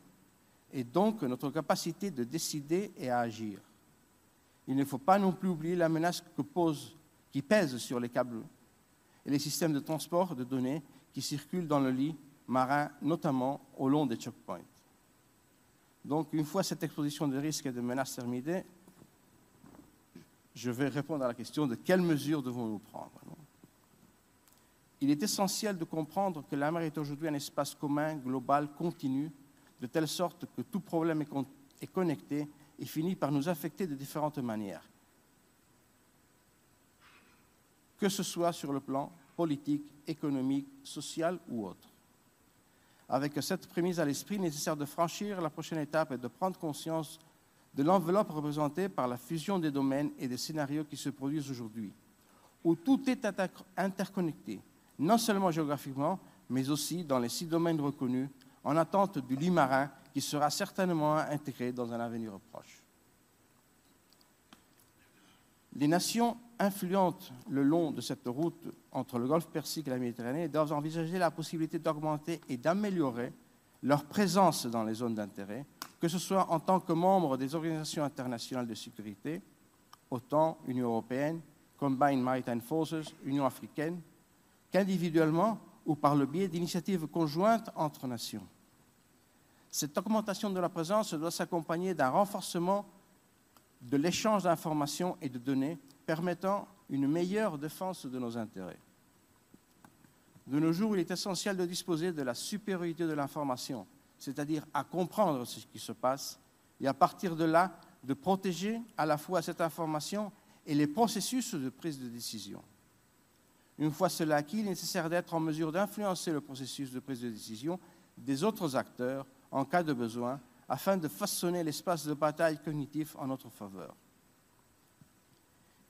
et donc notre capacité de décider et à agir. Il ne faut pas non plus oublier la menace que pose, qui pèse sur les câbles et les systèmes de transport de données qui circulent dans le lit marin, notamment au long des checkpoints. Donc, une fois cette exposition de risques et de menaces terminée, je vais répondre à la question de quelles mesures devons-nous prendre. Il est essentiel de comprendre que la mer est aujourd'hui un espace commun, global, continu, de telle sorte que tout problème est connecté et finit par nous affecter de différentes manières. Que ce soit sur le plan politique, économique, social ou autre. Avec cette prémisse à l'esprit, nécessaire de franchir la prochaine étape et de prendre conscience de l'enveloppe représentée par la fusion des domaines et des scénarios qui se produisent aujourd'hui, où tout est interconnecté, non seulement géographiquement, mais aussi dans les six domaines reconnus, en attente du lit marin qui sera certainement intégré dans un avenir proche. Les nations influentes le long de cette route entre le golfe Persique et la Méditerranée doivent envisager la possibilité d'augmenter et d'améliorer leur présence dans les zones d'intérêt, que ce soit en tant que membres des organisations internationales de sécurité, OTAN, Union européenne, Combined Maritime Forces, Union africaine, qu'individuellement ou par le biais d'initiatives conjointes entre nations. Cette augmentation de la présence doit s'accompagner d'un renforcement de l'échange d'informations et de données permettant une meilleure défense de nos intérêts. De nos jours, il est essentiel de disposer de la supériorité de l'information, c'est-à-dire à comprendre ce qui se passe, et à partir de là, de protéger à la fois cette information et les processus de prise de décision. Une fois cela acquis, il est nécessaire d'être en mesure d'influencer le processus de prise de décision des autres acteurs en cas de besoin, afin de façonner l'espace de bataille cognitif en notre faveur.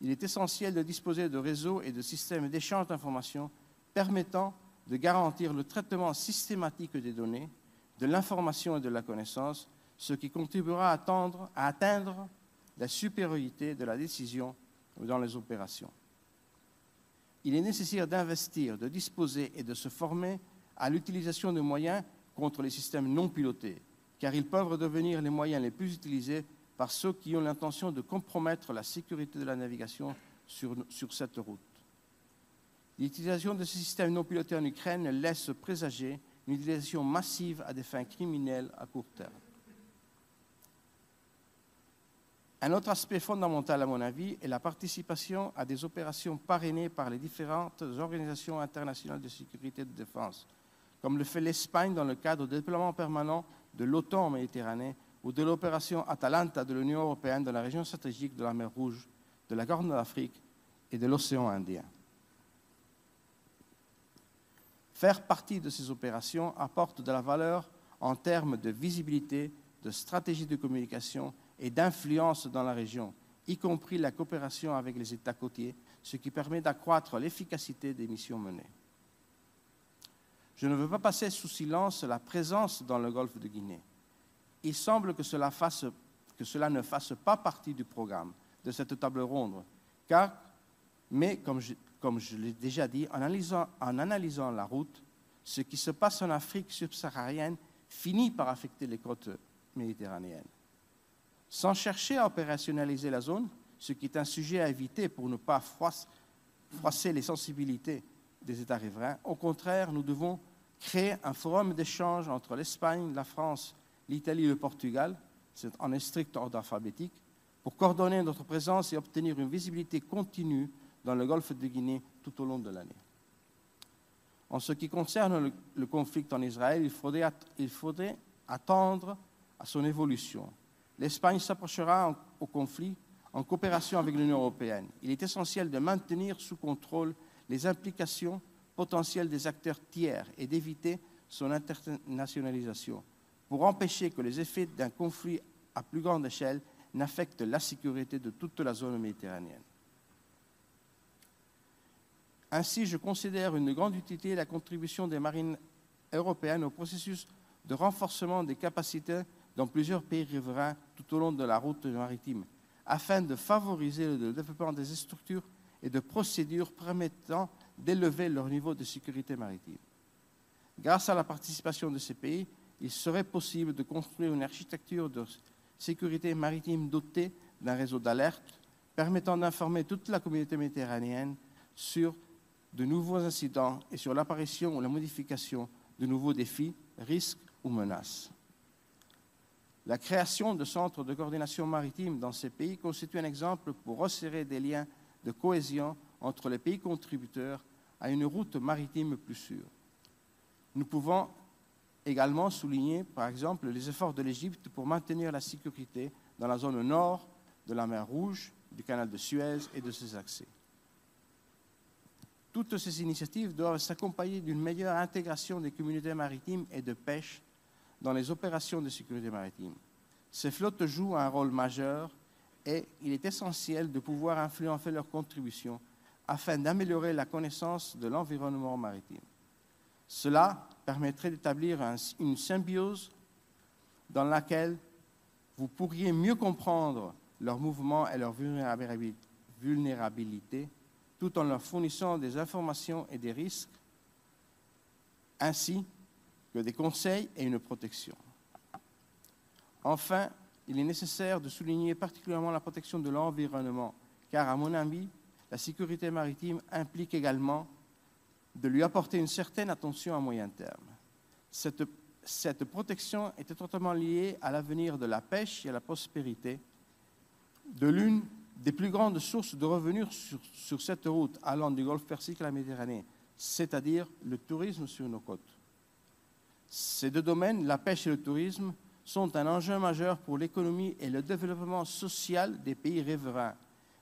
Il est essentiel de disposer de réseaux et de systèmes d'échange d'informations permettant de garantir le traitement systématique des données, de l'information et de la connaissance, ce qui contribuera à, atteindre la supériorité de la décision dans les opérations il est nécessaire d'investir, de disposer et de se former à l'utilisation de moyens contre les systèmes non pilotés, car ils peuvent devenir les moyens les plus utilisés par ceux qui ont l'intention de compromettre la sécurité de la navigation sur, sur cette route. L'utilisation de ces systèmes non pilotés en Ukraine laisse présager une utilisation massive à des fins criminelles à court terme. Un autre aspect fondamental, à mon avis, est la participation à des opérations parrainées par les différentes organisations internationales de sécurité et de défense, comme le fait l'Espagne dans le cadre du déploiement permanent de l'OTAN en Méditerranée ou de l'opération Atalanta de l'Union européenne dans la région stratégique de la mer Rouge, de la Corne d'Afrique et de l'océan Indien. Faire partie de ces opérations apporte de la valeur en termes de visibilité, de stratégie de communication et d'influence dans la région, y compris la coopération avec les États côtiers, ce qui permet d'accroître l'efficacité des missions menées. Je ne veux pas passer sous silence la présence dans le golfe de Guinée, Il semble que cela, ne fasse pas partie du programme de cette table ronde, car, mais comme je, l'ai déjà dit, en analysant la route, ce qui se passe en Afrique subsaharienne finit par affecter les côtes méditerranéennes. Sans chercher à opérationnaliser la zone, ce qui est un sujet à éviter pour ne pas froisser les sensibilités des États riverains, au contraire, nous devons créer un forum d'échange entre l'Espagne, la France, l'Italie et le Portugal, c'est en strict ordre alphabétique, pour coordonner notre présence et obtenir une visibilité continue dans le golfe de Guinée tout au long de l'année. En ce qui concerne le, conflit en Israël, il faudrait, il faudrait, attendre à son évolution. L'Espagne s'approchera au conflit en coopération avec l'Union européenne. Il est essentiel de maintenir sous contrôle les implications potentielles des acteurs tiers et d'éviter son internationalisation pour empêcher que les effets d'un conflit à plus grande échelle n'affectent la sécurité de toute la zone méditerranéenne. Ainsi, je considère une grande utilité la contribution des marines européennes au processus de renforcement des capacités dans plusieurs pays riverains tout au long de la route maritime, afin de favoriser le développement des structures et de procédures permettant d'élever leur niveau de sécurité maritime. Grâce à la participation de ces pays, il serait possible de construire une architecture de sécurité maritime dotée d'un réseau d'alerte permettant d'informer toute la communauté méditerranéenne sur de nouveaux incidents et sur l'apparition ou la modification de nouveaux défis, risques ou menaces. La création de centres de coordination maritime dans ces pays constitue un exemple pour resserrer des liens de cohésion entre les pays contributeurs à une route maritime plus sûre. Nous pouvons également souligner, par exemple, les efforts de l'Égypte pour maintenir la sécurité dans la zone nord de la mer Rouge, du canal de Suez et de ses accès. Toutes ces initiatives doivent s'accompagner d'une meilleure intégration des communautés maritimes et de pêche dans les opérations de sécurité maritime. Ces flottes jouent un rôle majeur et il est essentiel de pouvoir influencer leurs contributions afin d'améliorer la connaissance de l'environnement maritime. Cela permettrait d'établir une symbiose dans laquelle vous pourriez mieux comprendre leurs mouvements et leur vulnérabilité tout en leur fournissant des informations et des risques, ainsi que des conseils et une protection. Enfin, il est nécessaire de souligner particulièrement la protection de l'environnement, car à mon avis, la sécurité maritime implique également de lui apporter une certaine attention à moyen terme. Cette, protection est étroitement liée à l'avenir de la pêche et à la prospérité de l'une des plus grandes sources de revenus sur, cette route allant du Golfe Persique à la Méditerranée, c'est-à-dire le tourisme sur nos côtes. Ces deux domaines, la pêche et le tourisme, sont un enjeu majeur pour l'économie et le développement social des pays riverains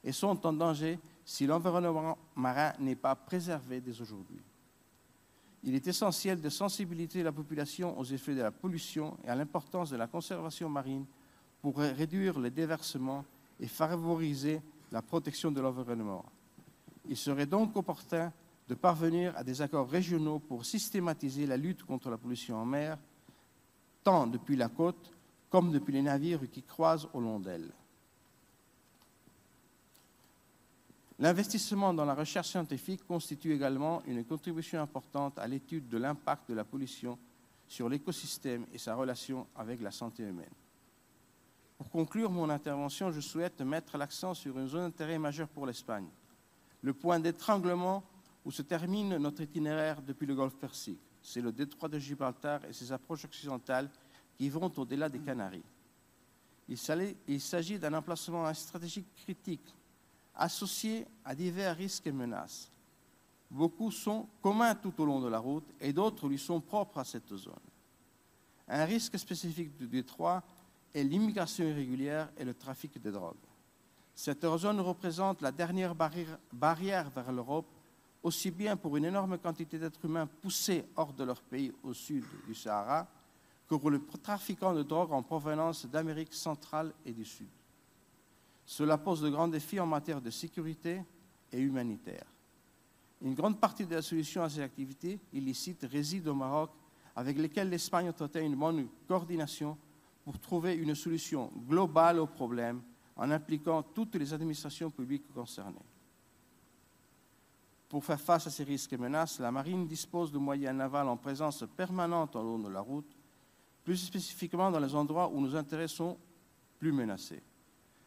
et sont en danger si l'environnement marin n'est pas préservé dès aujourd'hui. Il est essentiel de sensibiliser la population aux effets de la pollution et à l'importance de la conservation marine pour réduire les déversements et favoriser la protection de l'environnement. Il serait donc opportun de parvenir à des accords régionaux pour systématiser la lutte contre la pollution en mer, tant depuis la côte comme depuis les navires qui croisent au long d'elle. L'investissement dans la recherche scientifique constitue également une contribution importante à l'étude de l'impact de la pollution sur l'écosystème et sa relation avec la santé humaine. Pour conclure mon intervention, je souhaite mettre l'accent sur une zone d'intérêt majeur pour l'Espagne, le point d'étranglement où se termine notre itinéraire depuis le golfe Persique. C'est le détroit de Gibraltar et ses approches occidentales qui vont au-delà des Canaries. Il s'agit d'un emplacement stratégique critique, associé à divers risques et menaces. Beaucoup sont communs tout au long de la route et d'autres lui sont propres à cette zone. Un risque spécifique du détroit et l'immigration irrégulière et le trafic de drogue. Cette zone représente la dernière barrière vers l'Europe, aussi bien pour une énorme quantité d'êtres humains poussés hors de leur pays au sud du Sahara, que pour le trafiquant de drogue en provenance d'Amérique centrale et du Sud. Cela pose de grands défis en matière de sécurité et humanitaire. Une grande partie de la solution à ces activités illicites réside au Maroc, avec lesquelles l'Espagne a une bonne coordination pour trouver une solution globale au problème en impliquant toutes les administrations publiques concernées. Pour faire face à ces risques et menaces, la marine dispose de moyens navals en présence permanente en long de la route, plus spécifiquement dans les endroits où nos intérêts sont plus menacés.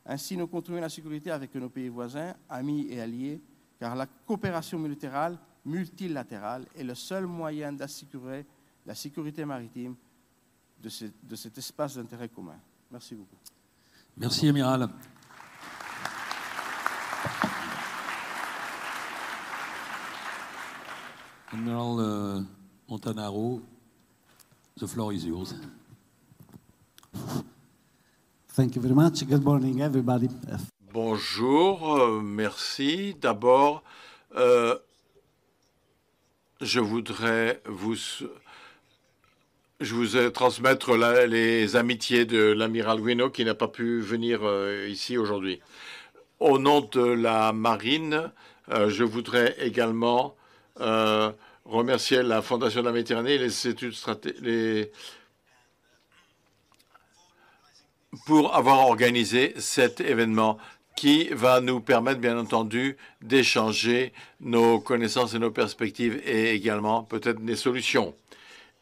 Ainsi, nous contribuons à la sécurité avec nos pays voisins, amis et alliés, car la coopération multilatérale, multilatérale est le seul moyen d'assurer la sécurité maritime de, de cet espace d'intérêt commun. Merci beaucoup. Merci, Amiral. Admiral uh, Montanaro, the floor is yours. Thank you very much. Good morning, everybody. Bonjour, euh, merci. D'abord, euh, je voudrais vous, je vous transmettre la, les amitiés de l'amiral Guino qui n'a pas pu venir euh, ici aujourd'hui. Au nom de la marine, euh, je voudrais également euh, remercier la Fondation de la Méditerranée et les études les pour avoir organisé cet événement qui va nous permettre, bien entendu, d'échanger nos connaissances et nos perspectives et également peut-être des solutions.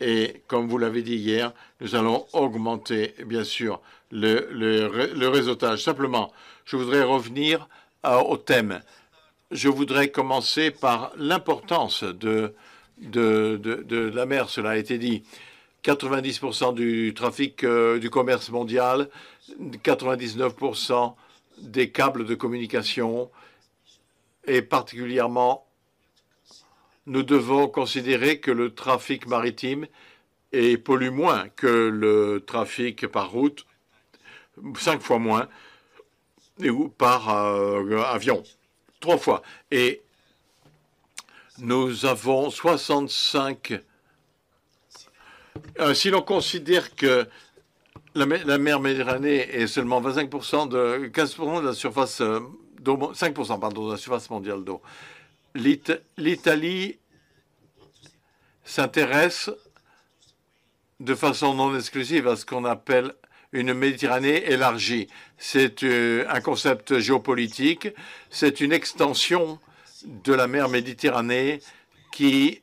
Et comme vous l'avez dit hier, nous allons augmenter, bien sûr, le, le, le réseautage. Simplement, je voudrais revenir euh, au thème. Je voudrais commencer par l'importance de, la mer, cela a été dit. 90% du trafic euh, du commerce mondial, 99% des câbles de communication et particulièrement, nous devons considérer que le trafic maritime est pollue moins que le trafic par route, cinq fois moins, ou par euh, avion, trois fois. Et nous avons 65. Euh, si l'on considère que la, mer Méditerranée est seulement 25% de 15% de la surface euh, d'eau, 5% pardon, de la surface mondiale d'eau. L'Italie s'intéresse de façon non exclusive à ce qu'on appelle une Méditerranée élargie. C'est euh, un concept géopolitique, c'est une extension de la mer Méditerranée qui,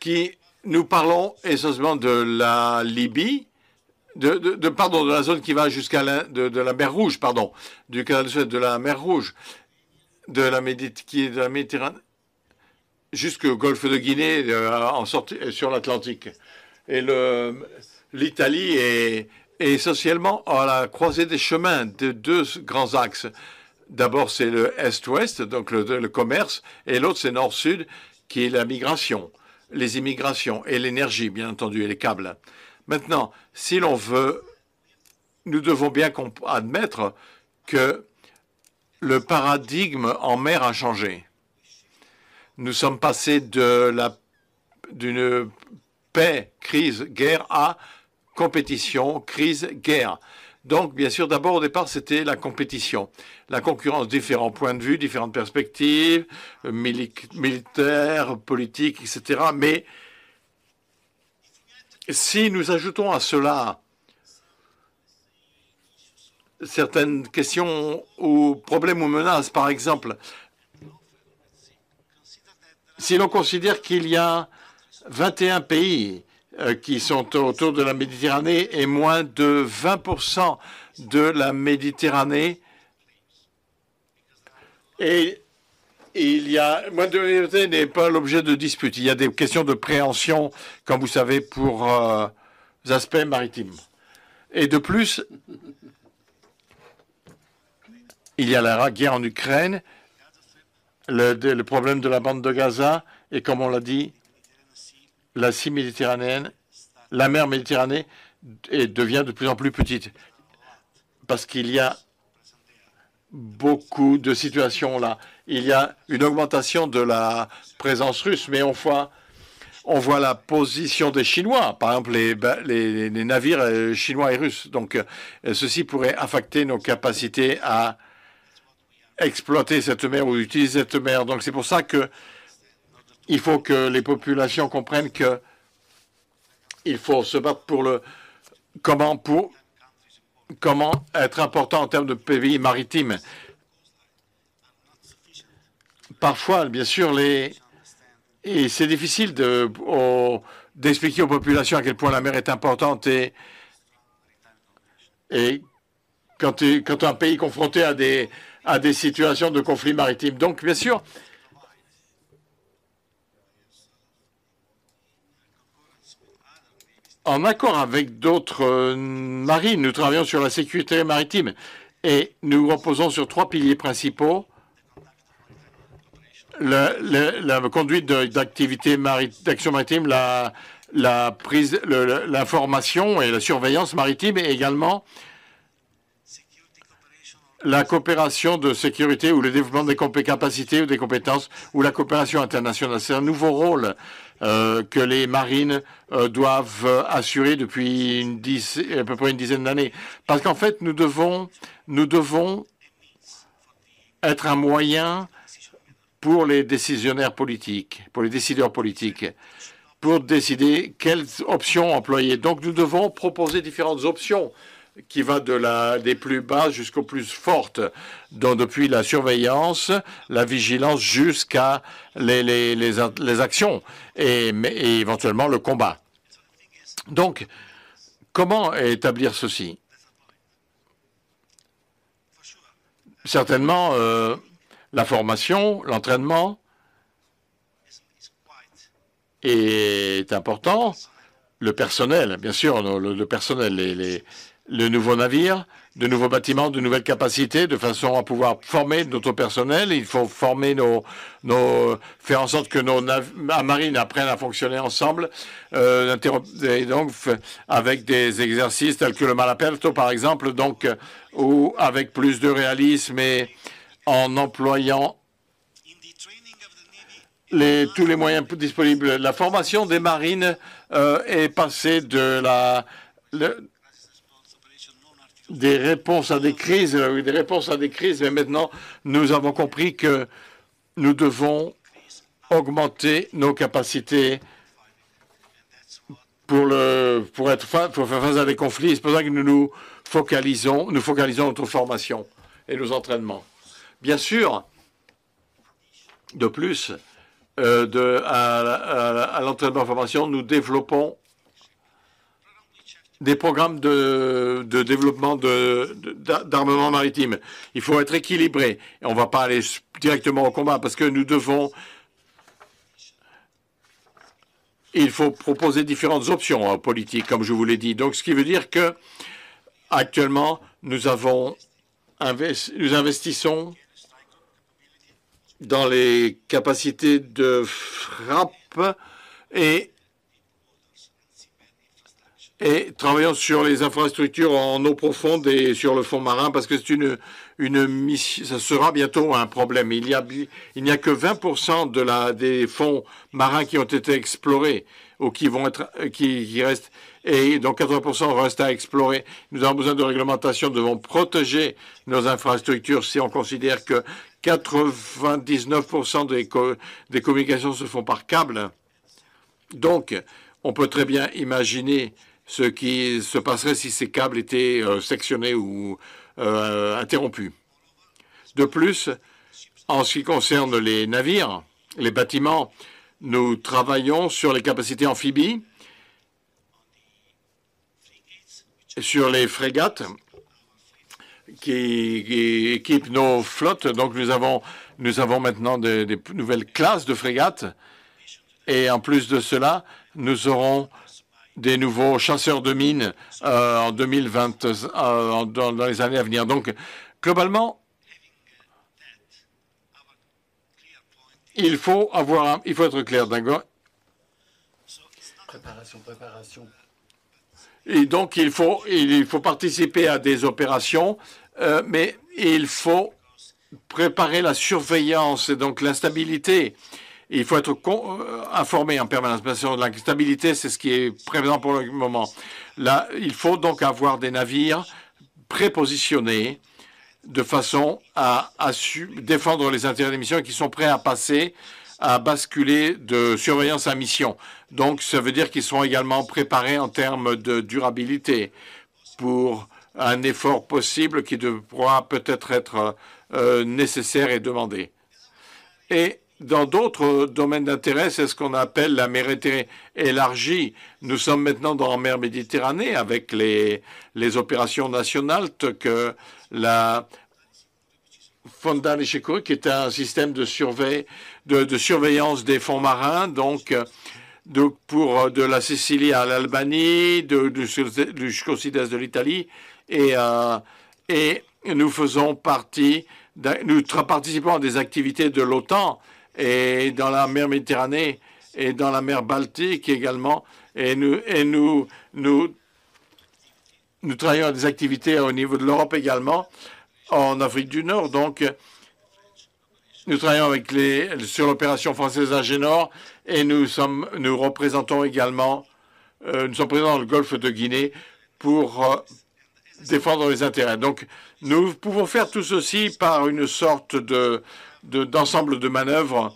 qui nous parlons essentiellement de la Libye, de, pardon, de la zone qui va jusqu'à la, de, la mer Rouge, pardon, du canal de Suez, de la mer Rouge, de la, qui est de la Méditerranée, jusqu'au golfe de Guinée, euh, en sortie, sur l'Atlantique. Et l'Italie est, essentiellement à la croisée des chemins de deux grands axes. D'abord, c'est le Est-Ouest, donc le, le commerce, et l'autre, c'est Nord-Sud, qui est la migration les immigrations et l'énergie, bien entendu, et les câbles. Maintenant, si l'on veut, nous devons bien admettre que le paradigme en mer a changé. Nous sommes passés d'une paix, crise, guerre à compétition, crise, guerre. Donc, bien sûr, d'abord, au départ, c'était la compétition, la concurrence, différents points de vue, différentes perspectives, euh, militaires, politiques, etc. Mais si nous ajoutons à cela certaines questions ou problèmes ou menaces, par exemple, si l'on considère qu'il y a 21 pays euh, qui sont autour de la Méditerranée et moins de 20% de la Méditerranée. Et il y a, moins de Méditerranée n'est pas l'objet de dispute. Il y a des questions de préhension, comme vous savez, pour euh, les aspects maritimes. Et de plus, il y a la guerre en Ukraine, le problème de la bande de Gaza, et comme on l'a dit, méditerranéenne, la mer Méditerranée devient de plus en plus petite parce qu'il y a beaucoup de situations là. Il y a une augmentation de la présence russe, mais on voit, on voit la position des Chinois, par exemple les, les, les navires euh, chinois et russes. Donc, euh, ceci pourrait affecter nos capacités à exploiter cette mer ou utiliser cette mer. Donc, c'est pour ça que il faut que les populations comprennent qu'il il faut se battre pour le comment pour comment être important en termes de pays maritimes. Parfois, bien sûr, les et c'est difficile de, d'expliquer aux populations à quel point la mer est importante et, et quand, quand un pays est confronté à des, à des situations de conflit maritime. Donc, bien sûr, en accord avec d'autres euh, marines, nous travaillons sur la sécurité maritime et nous reposons sur trois piliers principaux. La, conduite d'activité d'action maritime, la, la prise, l'information et la surveillance maritime et également la coopération de sécurité ou le développement des capacités ou des compétences ou la coopération internationale. C'est un nouveau rôle euh, que les marines euh, doivent assurer depuis à peu près une dizaine d'années. Parce qu'en fait, nous devons être un moyen pour les décisionnaires politiques, pour les décideurs politiques, pour décider quelles options employer. Donc nous devons proposer différentes options qui vont de la, des plus basses jusqu'aux plus fortes, donc depuis la surveillance, la vigilance jusqu'à les, les, les, actions et, éventuellement le combat. Donc, comment établir ceci? Certainement, euh, la formation, l'entraînement est important. Le personnel, bien sûr, le, personnel, les, le nouveau navire, de nouveaux bâtiments, de nouvelles capacités, de façon à pouvoir former notre personnel. Il faut former nos, nos faire en sorte que nos marines apprennent à fonctionner ensemble, euh, et donc avec des exercices tels que le malaperto, par exemple, donc ou avec plus de réalisme et en employant tous les moyens disponibles. La formation des marines euh, est passée de la, des réponses à des crises, euh, des réponses à des crises, mais maintenant nous avons compris que nous devons augmenter nos capacités pour, le, pour, être, faire face à des conflits. C'est pour ça que nous nous focalisons, nous focalisons notre formation et nos entraînements. Bien sûr, de plus, euh, de, à, l'entraînement formation, nous développons des programmes de, développement d'armement maritime. Il faut être équilibré. On ne va pas aller directement au combat parce que nous devons... Il faut proposer différentes options en politique, comme je vous l'ai dit. Donc, ce qui veut dire que actuellement, nous avons nous investissons dans les capacités de frappe et, et travaillons sur les infrastructures en eau profonde et sur le fond marin parce que c'est une, une mission, ça sera bientôt un problème. Il n'y a, il n'y a que 20% de la, des fonds marins qui ont été explorés ou qui vont être, qui, qui restent, et donc 80% restent à explorer. Nous avons besoin de réglementation, nous devons protéger nos infrastructures si on considère que 99% des, des communications se font par câble. Donc, on peut très bien imaginer ce qui se passerait si ces câbles étaient euh, sectionnés ou euh, interrompus. De plus, en ce qui concerne les navires, les bâtiments, nous travaillons sur les capacités amphibies, sur les frégates qui, équipent nos flottes. Donc nous avons, nous avons maintenant des, nouvelles classes de frégates. Et en plus de cela, nous aurons des nouveaux chasseurs de mines euh, en 2020, euh, dans, les années à venir. Donc, globalement, il faut avoir, il faut être clair, d'accord Préparation, préparation. Et donc, il faut, il faut participer à des opérations, euh, mais il faut préparer la surveillance et donc l'instabilité. Il faut être euh, informé en permanence. Bien la stabilité, c'est ce qui est présent pour le moment. Il faut donc avoir des navires prépositionnés de façon à, défendre les intérêts des missions et qui sont prêts à passer à basculer de surveillance à mission. Donc, ça veut dire qu'ils seront également préparés en termes de durabilité pour un effort possible qui devra peut-être être, euh, nécessaire et demandé. Dans d'autres domaines d'intérêt, c'est ce qu'on appelle la mer élargie. Nous sommes maintenant dans la mer Méditerranée avec les, les opérations nationales que la Fonda Chico, qui est un système de, de, surveillance des fonds marins, donc pour de la Sicile à l'Albanie, du sud-est de l'Italie, et, euh, et nous faisons partie, nous participons à des activités de l'OTAN et dans la mer Méditerranée et dans la mer Baltique également. Et nous, et nous, nous, nous travaillons à des activités au niveau de l'Europe également, en Afrique du Nord. Donc, nous travaillons avec les, sur l'opération française Agénor et nous, sommes, nous représentons également, euh, nous sommes présents dans le golfe de Guinée pour euh, défendre les intérêts. Donc, nous pouvons faire tout ceci par une sorte de d'ensemble de, manœuvres.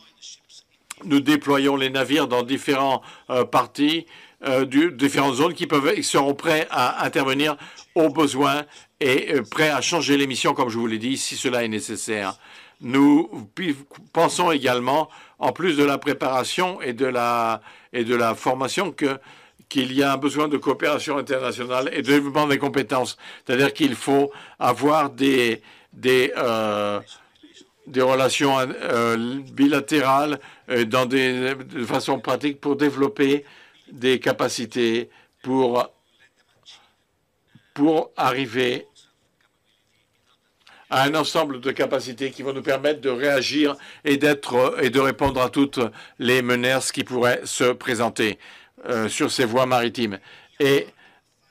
Nous déployons les navires dans différents euh, parties, euh, différentes zones qui peuvent, seront prêts à intervenir au besoin et euh, prêts à changer les missions, comme je vous l'ai dit, si cela est nécessaire. Nous pensons également, en plus de la préparation et de la, et de la formation, que qu'il y a un besoin de coopération internationale et de développement des compétences. C'est-à-dire qu'il faut avoir des, des, des relations euh, bilatérales euh, dans des, de façon pratique pour développer des capacités pour, pour arriver à un ensemble de capacités qui vont nous permettre de réagir et d'être et de répondre à toutes les menaces qui pourraient se présenter euh, sur ces voies maritimes. Et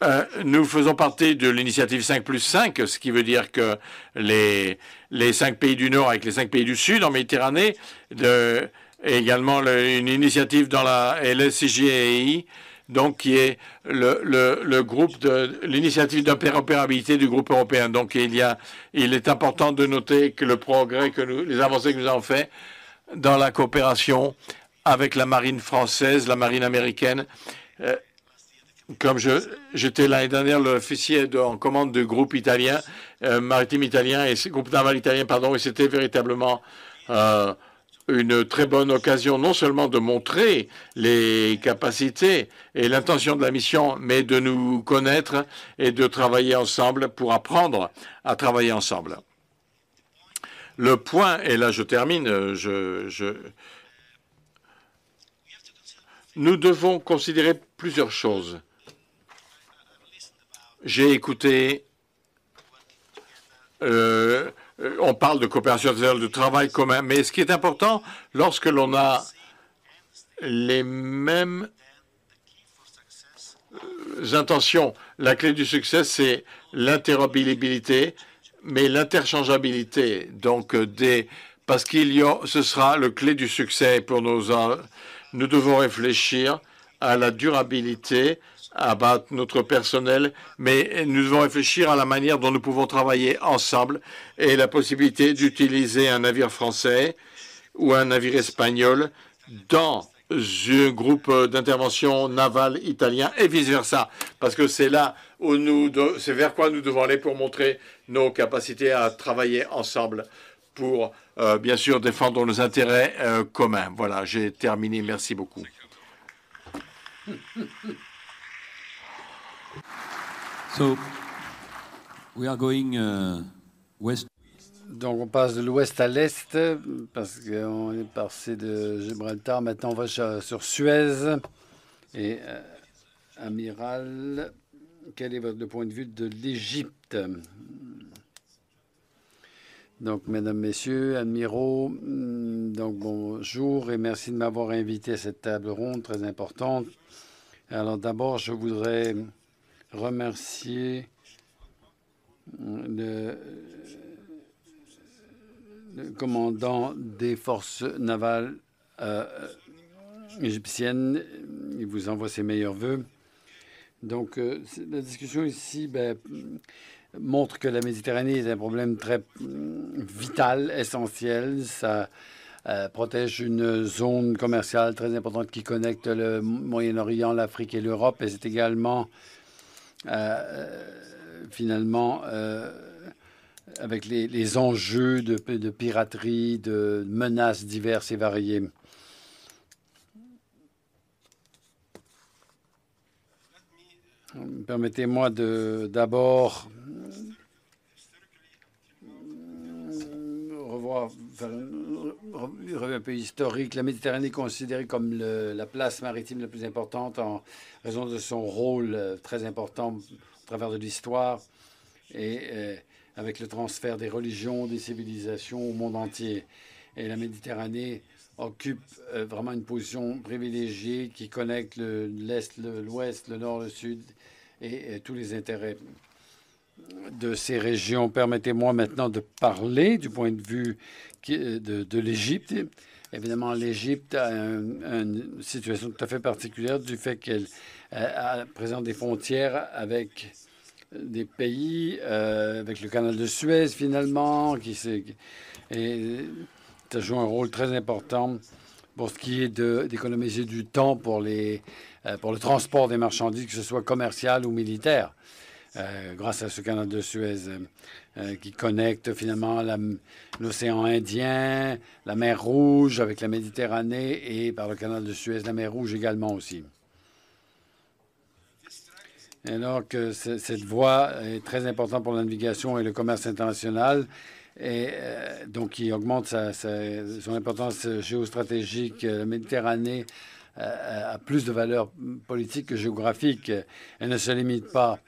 euh, nous faisons partie de l'initiative 5 plus 5, ce qui veut dire que les, les cinq pays du Nord avec les cinq pays du Sud en Méditerranée, également une initiative dans la LSCGI, donc qui est le, le groupe de l'initiative d'interopérabilité du groupe européen. Donc il y a, il est important de noter que le progrès que nous, les avancées que nous avons fait dans la coopération avec la marine française, la marine américaine, euh, comme j'étais l'année dernière l'officier en commande du groupe italien, euh, maritime italien et groupe naval italien, pardon, et c'était véritablement euh, une très bonne occasion non seulement de montrer les capacités et l'intention de la mission, mais de nous connaître et de travailler ensemble pour apprendre à travailler ensemble. Le point, et là je termine, je, je, nous devons considérer plusieurs choses. J'ai écouté, euh, on parle de coopération de travail commun, mais ce qui est important, lorsque l'on a les mêmes euh, intentions, la clé du succès, c'est l'interopérabilité, mais l'interchangeabilité. Donc, des, parce qu'il y a, ce sera le clé du succès pour nos. Nous devons réfléchir à la durabilité abattre notre personnel, mais nous devons réfléchir à la manière dont nous pouvons travailler ensemble et la possibilité d'utiliser un navire français ou un navire espagnol dans un groupe d'intervention navale italien et vice-versa, parce que c'est là où nous, c'est vers quoi nous devons aller pour montrer nos capacités à travailler ensemble pour, euh, bien sûr, défendre nos intérêts euh, communs. Voilà, j'ai terminé. Merci beaucoup. So, we are going uh, west. Donc on passe de l'ouest à l'est parce qu'on est passé de Gibraltar. Maintenant on va sur Suez. Et euh, amiral, quel est votre point de vue de l'Égypte? Donc, mesdames, messieurs, admiraux, hmm, donc bonjour et merci de m'avoir invité à cette table ronde très importante. Alors, d'abord, je voudrais remercier le, commandant des forces navales euh, égyptiennes. Il vous envoie ses meilleurs voeux. Donc, euh, la discussion ici ben, montre que la Méditerranée est un problème très vital, essentiel. Ça protège une zone commerciale très importante qui connecte le Moyen-Orient, l'Afrique et l'Europe. Et c'est également, finalement, avec les, enjeux de, de, piraterie, de menaces diverses et variées. Permettez-moi d'abord revoir, faire un peu historique. La Méditerranée est considérée comme la place maritime la plus importante en raison de son rôle euh, très important au travers de l'histoire et euh, avec le transfert des religions, des civilisations au monde entier. Et la Méditerranée occupe euh, vraiment une position privilégiée qui connecte l'Est, l'Ouest, le Nord, le Sud et, tous les intérêts de ces régions. Permettez-moi maintenant de parler du point de vue de, de l'Égypte. Évidemment, l'Égypte a une situation tout à fait particulière du fait qu'elle euh, présente des frontières avec des pays, euh, avec le canal de Suez finalement, qui, et, ça joue un rôle très important pour ce qui est d'économiser du temps pour, les, euh, pour le transport des marchandises, que ce soit commercial ou militaire, euh, grâce à ce canal de Suez euh, qui connecte finalement l'océan Indien, la mer Rouge avec la Méditerranée et par le canal de Suez, la mer Rouge également aussi. Alors que cette voie est très importante pour la navigation et le commerce international, et euh, donc qui augmente son importance géostratégique. La Méditerranée euh, a plus de valeur politique que géographique. Elle ne se limite pas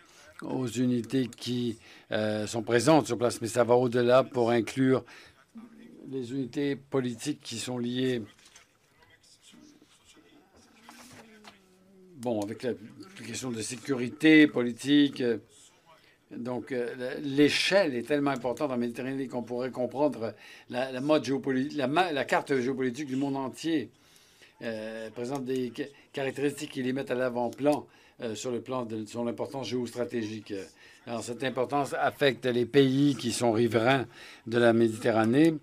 aux unités qui euh, sont présentes sur place, mais ça va au-delà pour inclure les unités politiques qui sont liées bon, avec la, question de sécurité politique, donc, euh, l'échelle est tellement importante en Méditerranée qu'on pourrait comprendre la, mode la, carte géopolitique du monde entier euh, présente des caractéristiques qui les mettent à l'avant-plan euh, sur le plan de son importance géostratégique. Alors, cette importance affecte les pays qui sont riverains de la Méditerranée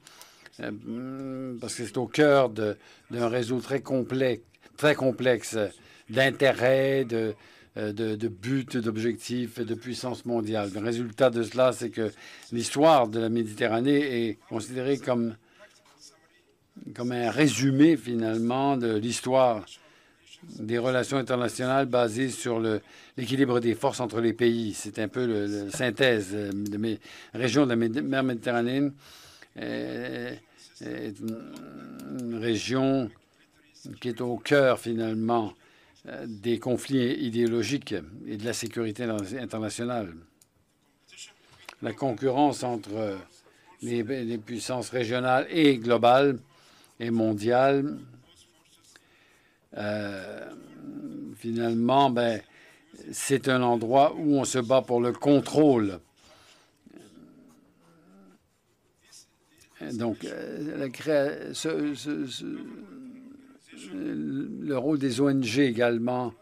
parce que c'est au cœur d'un réseau très complexe, très complexe d'intérêts, de, euh, de, buts, d'objectifs et de puissance mondiale. Le résultat de cela, c'est que l'histoire de la Méditerranée est considérée comme, comme un résumé finalement de l'histoire des relations internationales basées sur l'équilibre des forces entre les pays. C'est un peu la synthèse de mes régions de la mer Méditerranée. Euh, est une région qui est au cœur finalement euh, des conflits idéologiques et de la sécurité internationale. La concurrence entre les, puissances régionales et globales et mondiales, euh, finalement, ben, c'est un endroit où on se bat pour le contrôle. Donc, euh, le rôle des ONG également.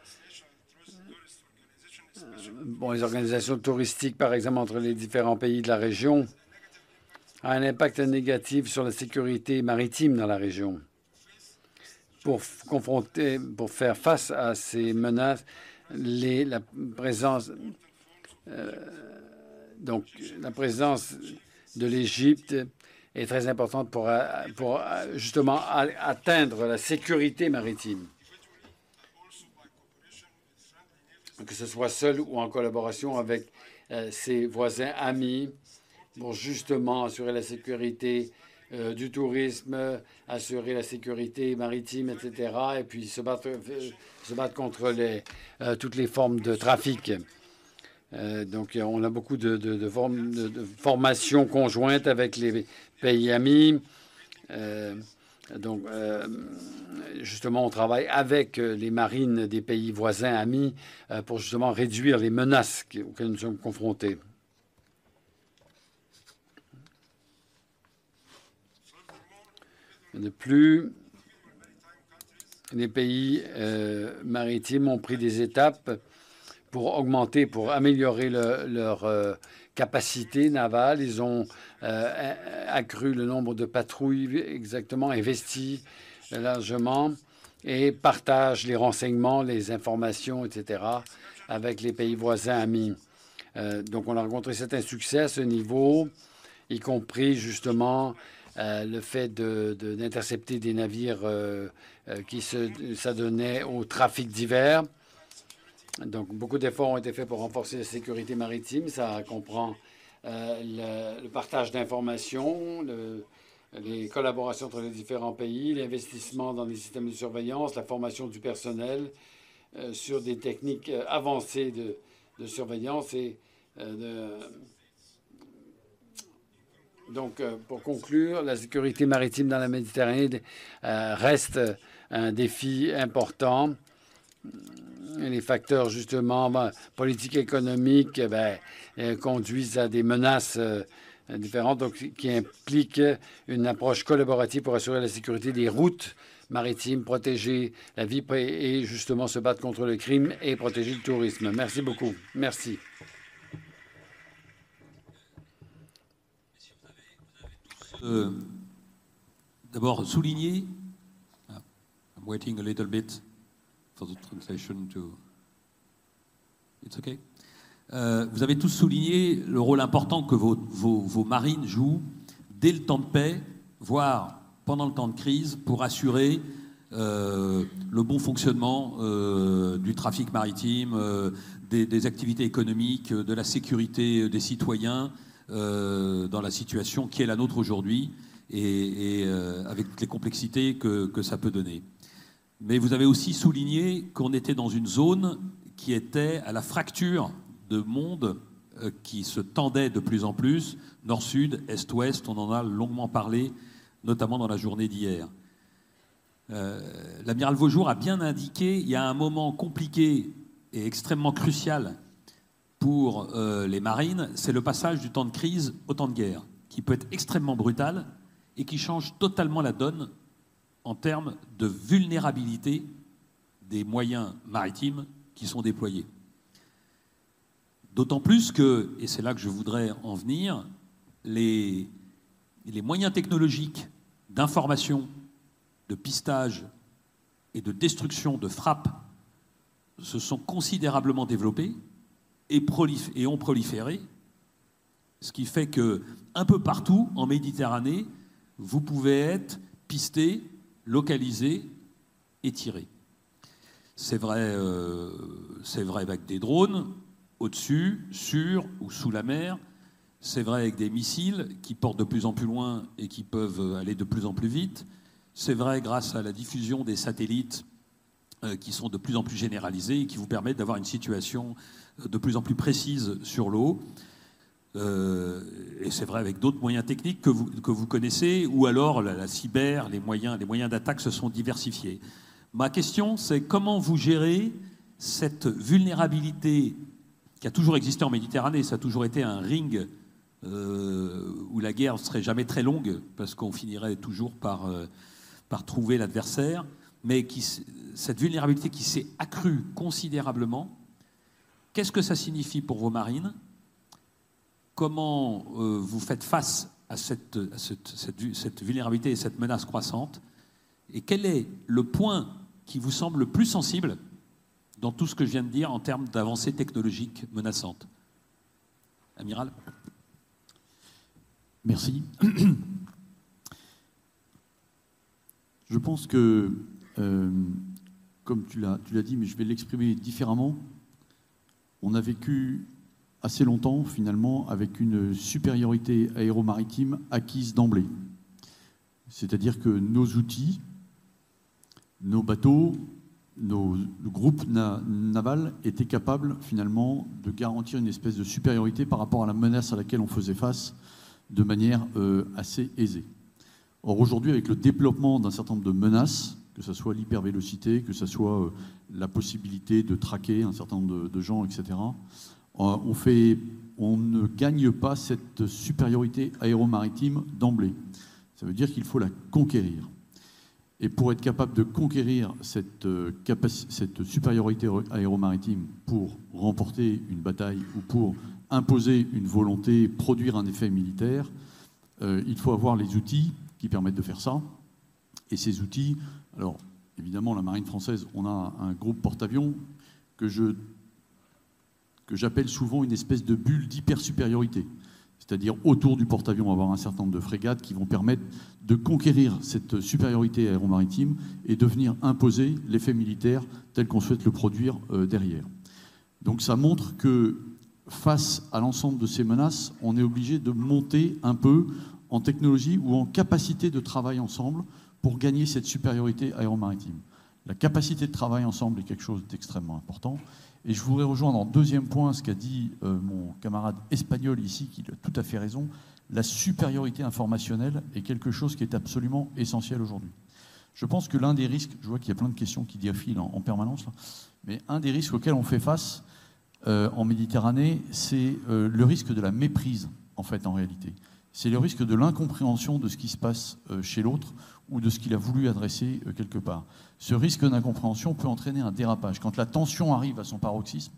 Bon, les organisations touristiques, par exemple, entre les différents pays de la région, a un impact négatif sur la sécurité maritime dans la région. Pour confronter, pour faire face à ces menaces, la présence, euh, donc la présence de l'Égypte est très importante pour, euh, euh, justement atteindre la sécurité maritime. Que ce soit seul ou en collaboration avec ses voisins amis pour justement assurer la sécurité du tourisme, assurer la sécurité maritime, etc. Et puis se battre, battre contre les, toutes les formes de trafic. donc, on a beaucoup de, de, de, formations conjointes avec les pays amis. Euh, donc, euh, justement, on travaille avec euh, les marines des pays voisins amis pour justement réduire les menaces auxquelles nous sommes confrontés. De plus, les pays maritimes ont pris des étapes pour augmenter, pour améliorer leur capacités navales. Ils ont accru le nombre de patrouilles exactement, investi largement et partagent les renseignements, les informations, etc., avec les pays voisins amis. donc, on a rencontré certains succès à ce niveau, y compris justement le fait d'intercepter des navires qui s'adonnaient au trafic divers. Donc, beaucoup d'efforts ont été faits pour renforcer la sécurité maritime. Ça comprend le, partage d'informations, les collaborations entre les différents pays, l'investissement dans les systèmes de surveillance, la formation du personnel sur des techniques avancées de, surveillance et de, donc, pour conclure, la sécurité maritime dans la Méditerranée reste un défi important. Les facteurs, justement, ben, politiques économiques, ben, conduisent à des menaces différentes, donc, qui impliquent une approche collaborative pour assurer la sécurité des routes maritimes, protéger la vie et justement se battre contre le crime et protéger le tourisme. Merci beaucoup. Merci. Euh, d'abord souligner. I'm waiting a little bit for the translation to. It's okay. Euh, vous avez tous souligné le rôle important que vos, vos, marines jouent dès le temps de paix, voire pendant le temps de crise, pour assurer euh, le bon fonctionnement du trafic maritime, des, activités économiques, de la sécurité des citoyens, euh, dans la situation qui est la nôtre aujourd'hui et, euh, avec toutes les complexités que, ça peut donner. Mais vous avez aussi souligné qu'on était dans une zone qui était à la fracture de monde euh, qui se tendait de plus en plus, nord-sud, est-ouest, on en a longuement parlé, notamment dans la journée d'hier. L'amiral Vaujour a bien indiqué, il y a un moment compliqué et extrêmement crucial pour euh, les marines, c'est le passage du temps de crise au temps de guerre, qui peut être extrêmement brutal et qui change totalement la donne en termes de vulnérabilité des moyens maritimes qui sont déployés. D'autant plus que, et c'est là que je voudrais en venir, les, les moyens technologiques d'information, de pistage et de destruction de frappe se sont considérablement développés et, ont proliféré, ce qui fait que un peu partout en Méditerranée, vous pouvez être pisté, localisé et tiré. C'est vrai, euh, c'est vrai avec des drones au-dessus, sur ou sous la mer. C'est vrai avec des missiles qui portent de plus en plus loin et qui peuvent aller de plus en plus vite. C'est vrai grâce à la diffusion des satellites euh, qui sont de plus en plus généralisés et qui vous permettent d'avoir une situation de plus en plus précise sur l'eau. Euh, et c'est vrai avec d'autres moyens techniques que vous, que vous connaissez, ou alors la, cyber, les moyens, les moyens d'attaque se sont diversifiés. Ma question, c'est comment vous gérez cette vulnérabilité qui a toujours existé en Méditerranée, ça a toujours été un ring euh, où la guerre ne serait jamais très longue, parce qu'on finirait toujours par, euh, par trouver l'adversaire, mais qui, cette vulnérabilité qui s'est accrue considérablement, Qu'est-ce que ça signifie pour vos marines? Comment euh, vous faites face à, cette, vulnérabilité et cette menace croissante? Et quel est le point qui vous semble le plus sensible dans tout ce que je viens de dire en termes d'avancées technologiques menaçantes Amiral? Merci. Je pense que, euh, comme tu l'as dit, mais je vais l'exprimer différemment, on a vécu assez longtemps finalement avec une supériorité aéromaritime acquise d'emblée. C'est-à-dire que nos outils, nos bateaux, nos groupes navals étaient capables finalement de garantir une espèce de supériorité par rapport à la menace à laquelle on faisait face de manière euh, assez aisée. Or aujourd'hui, avec le développement d'un certain nombre de menaces, que ce soit l'hypervélocité, que ce soit euh, la possibilité de traquer un certain nombre de, gens, etc. Euh, on, ne gagne pas cette supériorité aéromaritime d'emblée. Ça veut dire qu'il faut la conquérir. Et pour être capable de conquérir cette, euh, supériorité aéromaritime pour remporter une bataille ou pour imposer une volonté, produire un effet militaire, il faut avoir les outils qui permettent de faire ça. Et ces outils, alors évidemment, la marine française, on a un groupe porte-avions que je que j'appelle souvent une espèce de bulle d'hyper-supériorité. C'est-à-dire autour du porte-avions avoir un certain nombre de frégates qui vont permettre de conquérir cette supériorité aéromaritime et de venir imposer l'effet militaire tel qu'on souhaite le produire euh, derrière. Donc ça montre que face à l'ensemble de ces menaces, on est obligé de monter un peu en technologie ou en capacité de travail ensemble pour gagner cette supériorité aéromaritime. La capacité de travail ensemble est quelque chose d'extrêmement important. Et je voudrais rejoindre en deuxième point ce qu'a dit euh, mon camarade espagnol ici, qui a tout à fait raison. La supériorité informationnelle est quelque chose qui est absolument essentiel aujourd'hui. Je pense que l'un des risques, je vois qu'il y a plein de questions qui défilent en, permanence, mais un des risques auxquels on fait face euh, en Méditerranée, c'est euh, le risque de la méprise, en fait, en réalité. C'est le risque de l'incompréhension de ce qui se passe chez l'autre ou de ce qu'il a voulu adresser euh, quelque part. Ce risque d'incompréhension peut entraîner un dérapage. Quand la tension arrive à son paroxysme,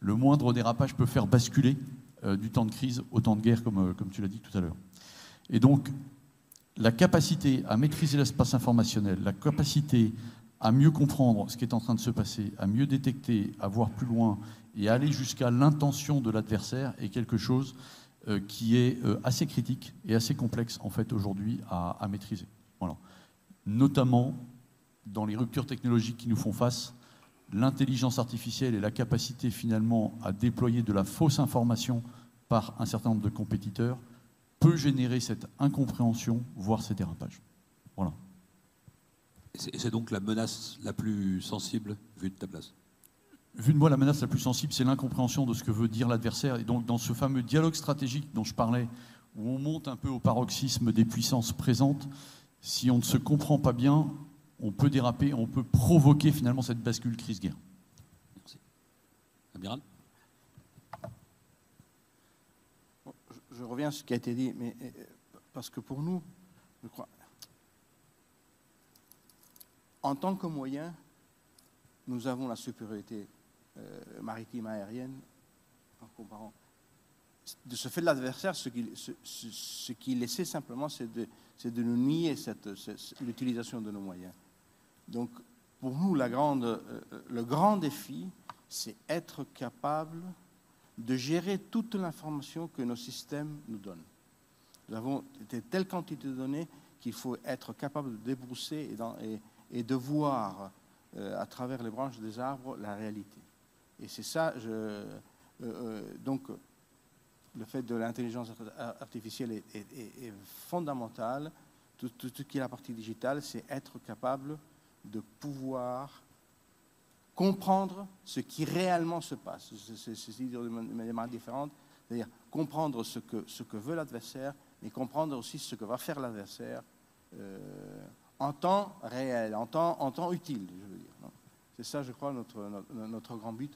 le moindre dérapage peut faire basculer euh, du temps de crise au temps de guerre, comme, euh, comme tu l'as dit tout à l'heure. Et donc, la capacité à maîtriser l'espace informationnel, la capacité à mieux comprendre ce qui est en train de se passer, à mieux détecter, à voir plus loin et à aller jusqu'à l'intention de l'adversaire est quelque chose qui est assez critique et assez complexe en fait aujourd'hui à maîtriser notamment dans les ruptures technologiques qui nous font face, l'intelligence artificielle et la capacité finalement à déployer de la fausse information par un certain nombre de compétiteurs peut générer cette incompréhension, voire ces dérapages. Voilà. C'est donc la menace la plus sensible vue de ta place? Vu de moi, la menace la plus sensible, c'est l'incompréhension de ce que veut dire l'adversaire. Et donc, dans ce fameux dialogue stratégique dont je parlais, où on monte un peu au paroxysme des puissances présentes, si on ne se comprend pas bien, on peut déraper, on peut provoquer finalement cette bascule crise-guerre. Merci. Amiral? Je, reviens à ce qui a été dit, mais euh, parce que pour nous, je crois, en tant que moyen, nous avons la supériorité euh, maritime aérienne en comparant. De ce fait de l'adversaire, ce qu'il ce, qui laissait simplement, c'est de, c'est de nous nier l'utilisation de nos moyens. Donc, pour nous, grande, euh, le grand défi, c'est être capable de gérer toute l'information que nos systèmes nous donnent. Nous avons de telle quantité de données qu'il faut être capable de débrousser et, de voir euh, à travers les branches des arbres la réalité. Et c'est ça, euh, donc le fait de l'intelligence artificielle est, fondamental. Tout, ce qui est la partie digitale, c'est être capable de pouvoir comprendre ce qui réellement se passe. C'est dit de manière différente, c'est-à-dire comprendre ce que, veut l'adversaire, mais comprendre aussi ce que va faire l'adversaire euh, en temps réel, en temps, utile, je veux dire. C'est ça, je crois, notre, notre, grand but,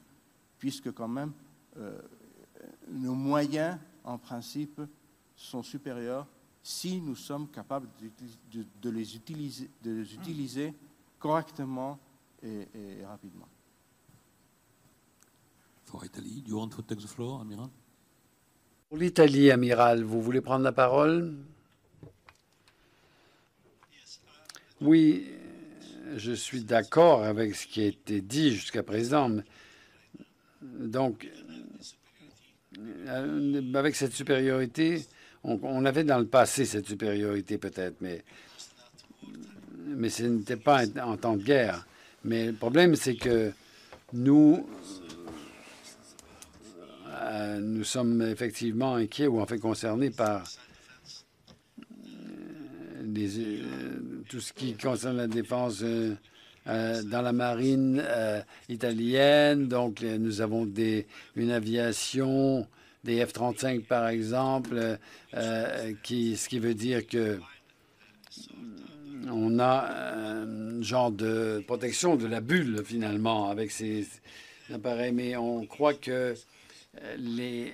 puisque quand même, euh, nos moyens, en principe, sont supérieurs si nous sommes capables de, les, utiliser, de les utiliser correctement et, rapidement. Pour l'Italie, you want to take the floor, Amiral? Pour l'Italie, Amiral, vous voulez prendre la parole? Oui, je suis d'accord avec ce qui a été dit jusqu'à présent. Donc, avec cette supériorité, on, avait dans le passé cette supériorité peut-être, mais, mais ce n'était pas en temps de guerre. Mais le problème, c'est que nous, euh, nous sommes effectivement inquiets ou en fait concernés par euh, tout ce qui concerne la défense dans la marine italienne. Donc, nous avons une aviation des F-35 par exemple, euh, ce qui veut dire que on a un genre de protection de la bulle finalement avec ces appareils, mais on croit que les,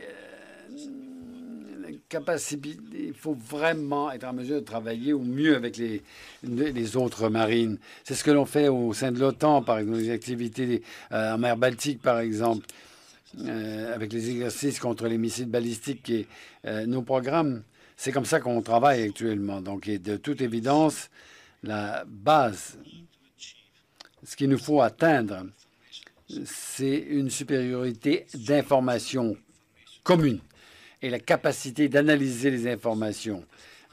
il faut vraiment être en mesure de travailler au mieux avec les, autres marines. C'est ce que l'on fait au sein de l'OTAN, par exemple, les activités euh, en mer Baltique, par exemple. avec les exercices contre les missiles balistiques et nos programmes. C'est comme ça qu'on travaille actuellement. Donc, de toute évidence, la base, ce qu'il nous faut atteindre, c'est une supériorité d'information commune et la capacité d'analyser les informations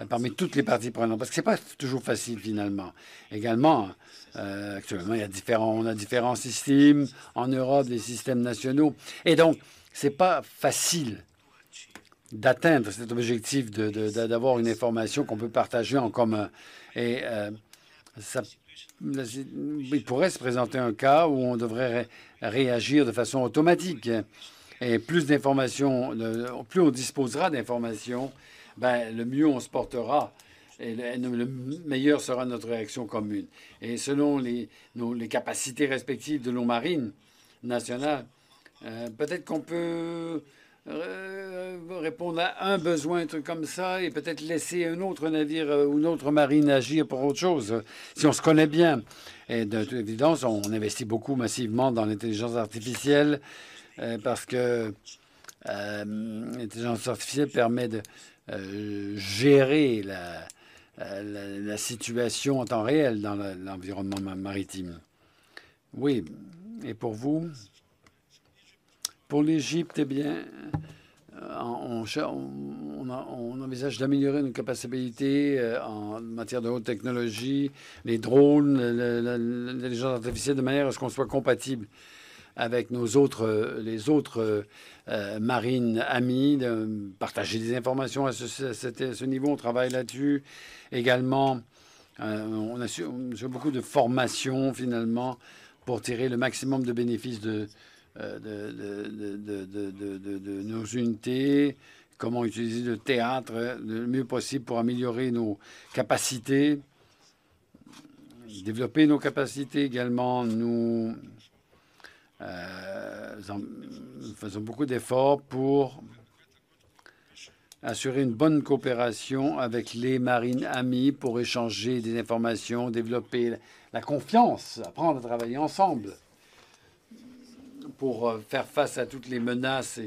euh, parmi toutes les parties prenantes, parce que ce n'est pas toujours facile finalement. Également, euh, actuellement, il y a différents, on a différents systèmes en Europe, des systèmes nationaux, et donc ce n'est pas facile d'atteindre cet objectif d'avoir une information qu'on peut partager en commun. Et euh, ça, il pourrait se présenter un cas où on devrait réagir de façon automatique. Et plus d'informations, plus on disposera d'informations, ben, le mieux on se portera et le, meilleur sera notre réaction commune. Et selon les, capacités respectives de nos marines nationales, euh, peut-être qu'on peut euh, répondre à un besoin, un truc comme ça, et peut-être laisser un autre navire euh, ou une autre marine agir pour autre chose, si on se connaît bien. Et de toute évidence, on investit beaucoup massivement dans l'intelligence artificielle, parce que euh, l'intelligence artificielle permet de euh, gérer la, situation en temps réel dans l'environnement maritime. Oui, et pour vous? Pour l'Égypte, eh bien, on, on, on, envisage d'améliorer nos capacités en matière de haute technologie, les drones, l'intelligence artificielle, de manière à ce qu'on soit compatible avec nos autres, les autres euh, marines amies, de partager des informations à ce, niveau. On travaille là-dessus. Également, euh, on a beaucoup de formations finalement pour tirer le maximum de bénéfices de, euh, de, nos unités, comment utiliser le théâtre le mieux possible pour améliorer nos capacités, développer nos capacités également, nous euh, nous faisons beaucoup d'efforts pour assurer une bonne coopération avec les marines amies pour échanger des informations, développer la confiance, apprendre à travailler ensemble pour euh, faire face à toutes les menaces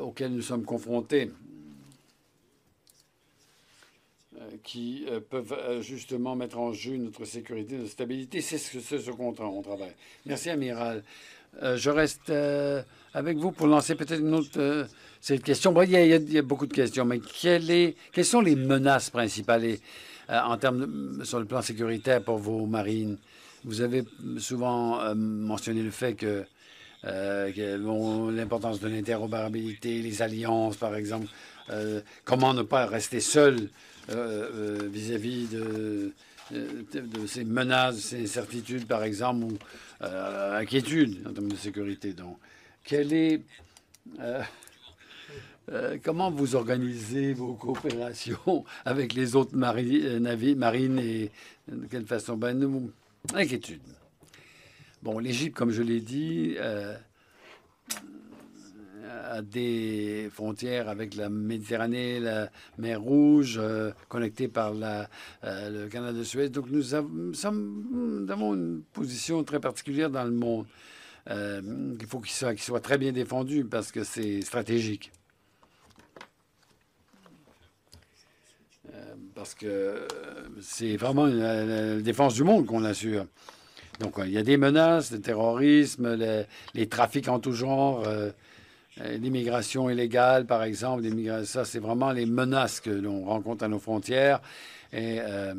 auxquelles nous sommes confrontés, euh, qui peuvent justement mettre en jeu notre sécurité, notre stabilité. C'est ce, ce qu'on travaille. Merci, Amiral. Euh, je reste euh, avec vous pour lancer peut-être une autre euh, question. il, y a, beaucoup de questions, mais quelles sont les menaces principales en termes sur le plan sécuritaire pour vos marines? Vous avez souvent mentionné le fait que l'importance de l'interopérabilité, les alliances, par exemple. comment ne pas rester seul vis-à-vis de, ces menaces, ces incertitudes, par exemple, euh, inquiétude en termes de sécurité. Donc, est, euh, euh, comment vous organisez vos coopérations avec les autres navires, marines et de quelle façon? Ben, Inquiétude. Bon, l'Égypte, comme je l'ai dit, a des frontières avec la Méditerranée, la mer Rouge, euh, connectée par euh, le canal de Suez. Donc nous, avons, une position très particulière dans le monde. Euh, il faut qu'il soit, très bien défendu parce que c'est stratégique. parce que c'est vraiment la, défense du monde qu'on assure. Donc, il y a des menaces, le terrorisme, les, trafics en tout genre, euh, l'immigration illégale, par exemple, ça, c'est vraiment les menaces que l'on rencontre à nos frontières. Et euh,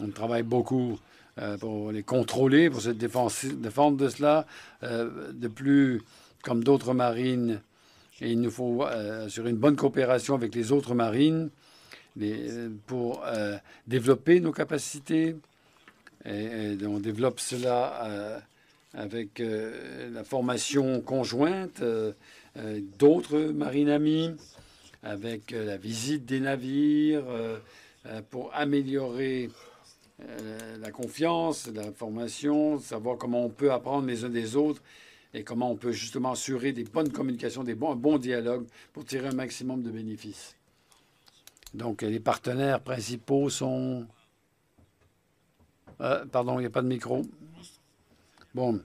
on travaille beaucoup euh, pour les contrôler, pour se défendre de cela. de plus, comme d'autres marines, il nous faut assurer une bonne coopération avec les autres marines pour développer nos capacités. Et, on développe cela avec la formation conjointe euh, d'autres marines amies, avec euh, la visite des navires, euh, pour améliorer la confiance, la formation, savoir comment on peut apprendre les uns des autres et comment on peut justement assurer des bonnes communications, des bons, un bon dialogue pour tirer un maximum de bénéfices. Donc les partenaires principaux sont... pardon, il n'y a pas de micro. Bon,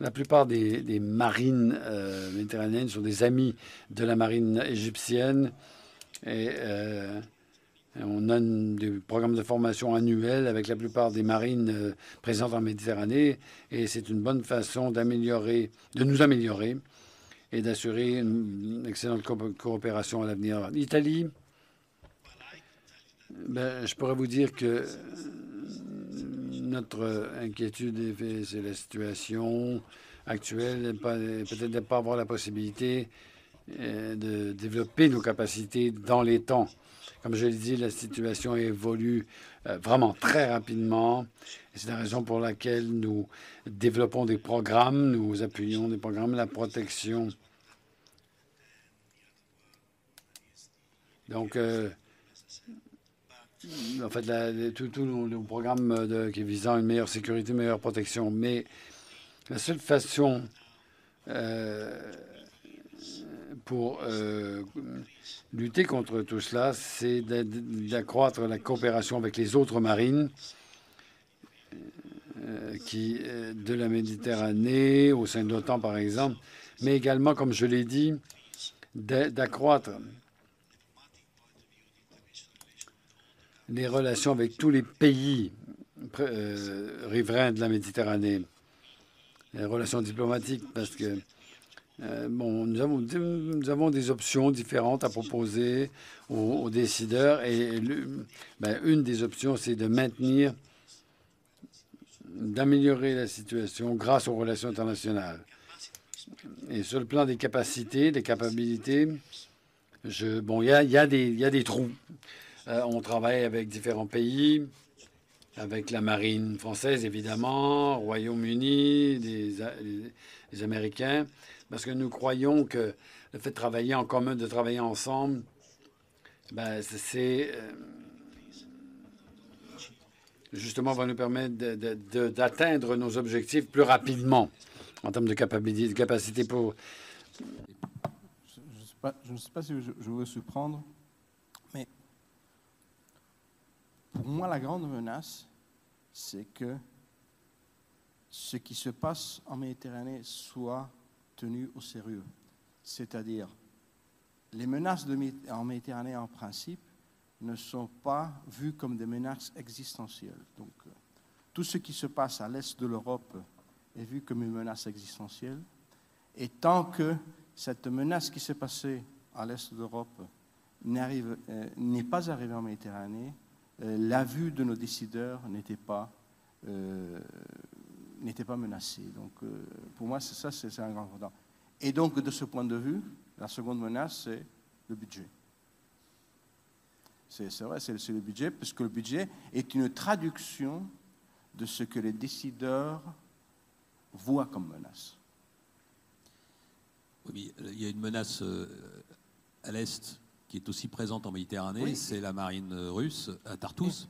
La plupart des, marines euh, méditerranéennes sont des amis de la marine égyptienne et euh, on a des programmes de formation annuels avec la plupart des marines euh, présentes en Méditerranée et c'est une bonne façon d'améliorer, de nous améliorer et d'assurer une excellente coopération à l'avenir. L'Italie, ben, je pourrais vous dire que notre inquiétude, c'est la situation actuelle, peut-être de ne pas avoir la possibilité euh, de développer nos capacités dans les temps. Comme je l'ai dit, la situation évolue euh, vraiment très rapidement. C'est la raison pour laquelle nous développons des programmes, nous appuyons des programmes, la protection. Donc, euh, en fait, tous nos, programmes de, qui visant une meilleure sécurité, une meilleure protection. Mais la seule façon euh, pour euh, lutter contre tout cela, c'est d'accroître la coopération avec les autres marines euh, qui, de la Méditerranée, au sein de l'OTAN par exemple, mais également, comme je l'ai dit, d'accroître les relations avec tous les pays euh, riverains de la Méditerranée, les relations diplomatiques, parce que euh, bon, nous avons, des options différentes à proposer aux, décideurs et ben, une des options, c'est de maintenir, d'améliorer la situation grâce aux relations internationales. Et sur le plan des capacités, des capacités, bon, il y a des trous. Euh, on travaille avec différents pays, avec la marine française évidemment, Royaume-Uni, les, Américains, parce que nous croyons que le fait de travailler en commun, de travailler ensemble, ben, c'est euh, justement va nous permettre d'atteindre nos objectifs plus rapidement en termes de capacité, de capacité pour. Je ne sais, pas si je, je veux surprendre, mais pour moi, la grande menace, c'est que ce qui se passe en Méditerranée soit tenu au sérieux. C'est-à-dire, les menaces en Méditerranée, en principe, ne sont pas vues comme des menaces existentielles. Donc, euh, tout ce qui se passe à l'est de l'Europe est vu comme une menace existentielle. Et tant que cette menace qui s'est passée à l'est de l'Europe euh, n'est pas arrivée en Méditerranée, la vue de nos décideurs n'était pas, euh, menacée. Donc, euh, pour moi, ça, c'est un grand important. Et donc, de ce point de vue, la seconde menace, c'est le budget. C'est vrai, c'est le budget, puisque le budget est une traduction de ce que les décideurs voient comme menace. Oui, il y a une menace à l'Est qui est aussi présente en Méditerranée, c'est la marine russe à Tartus.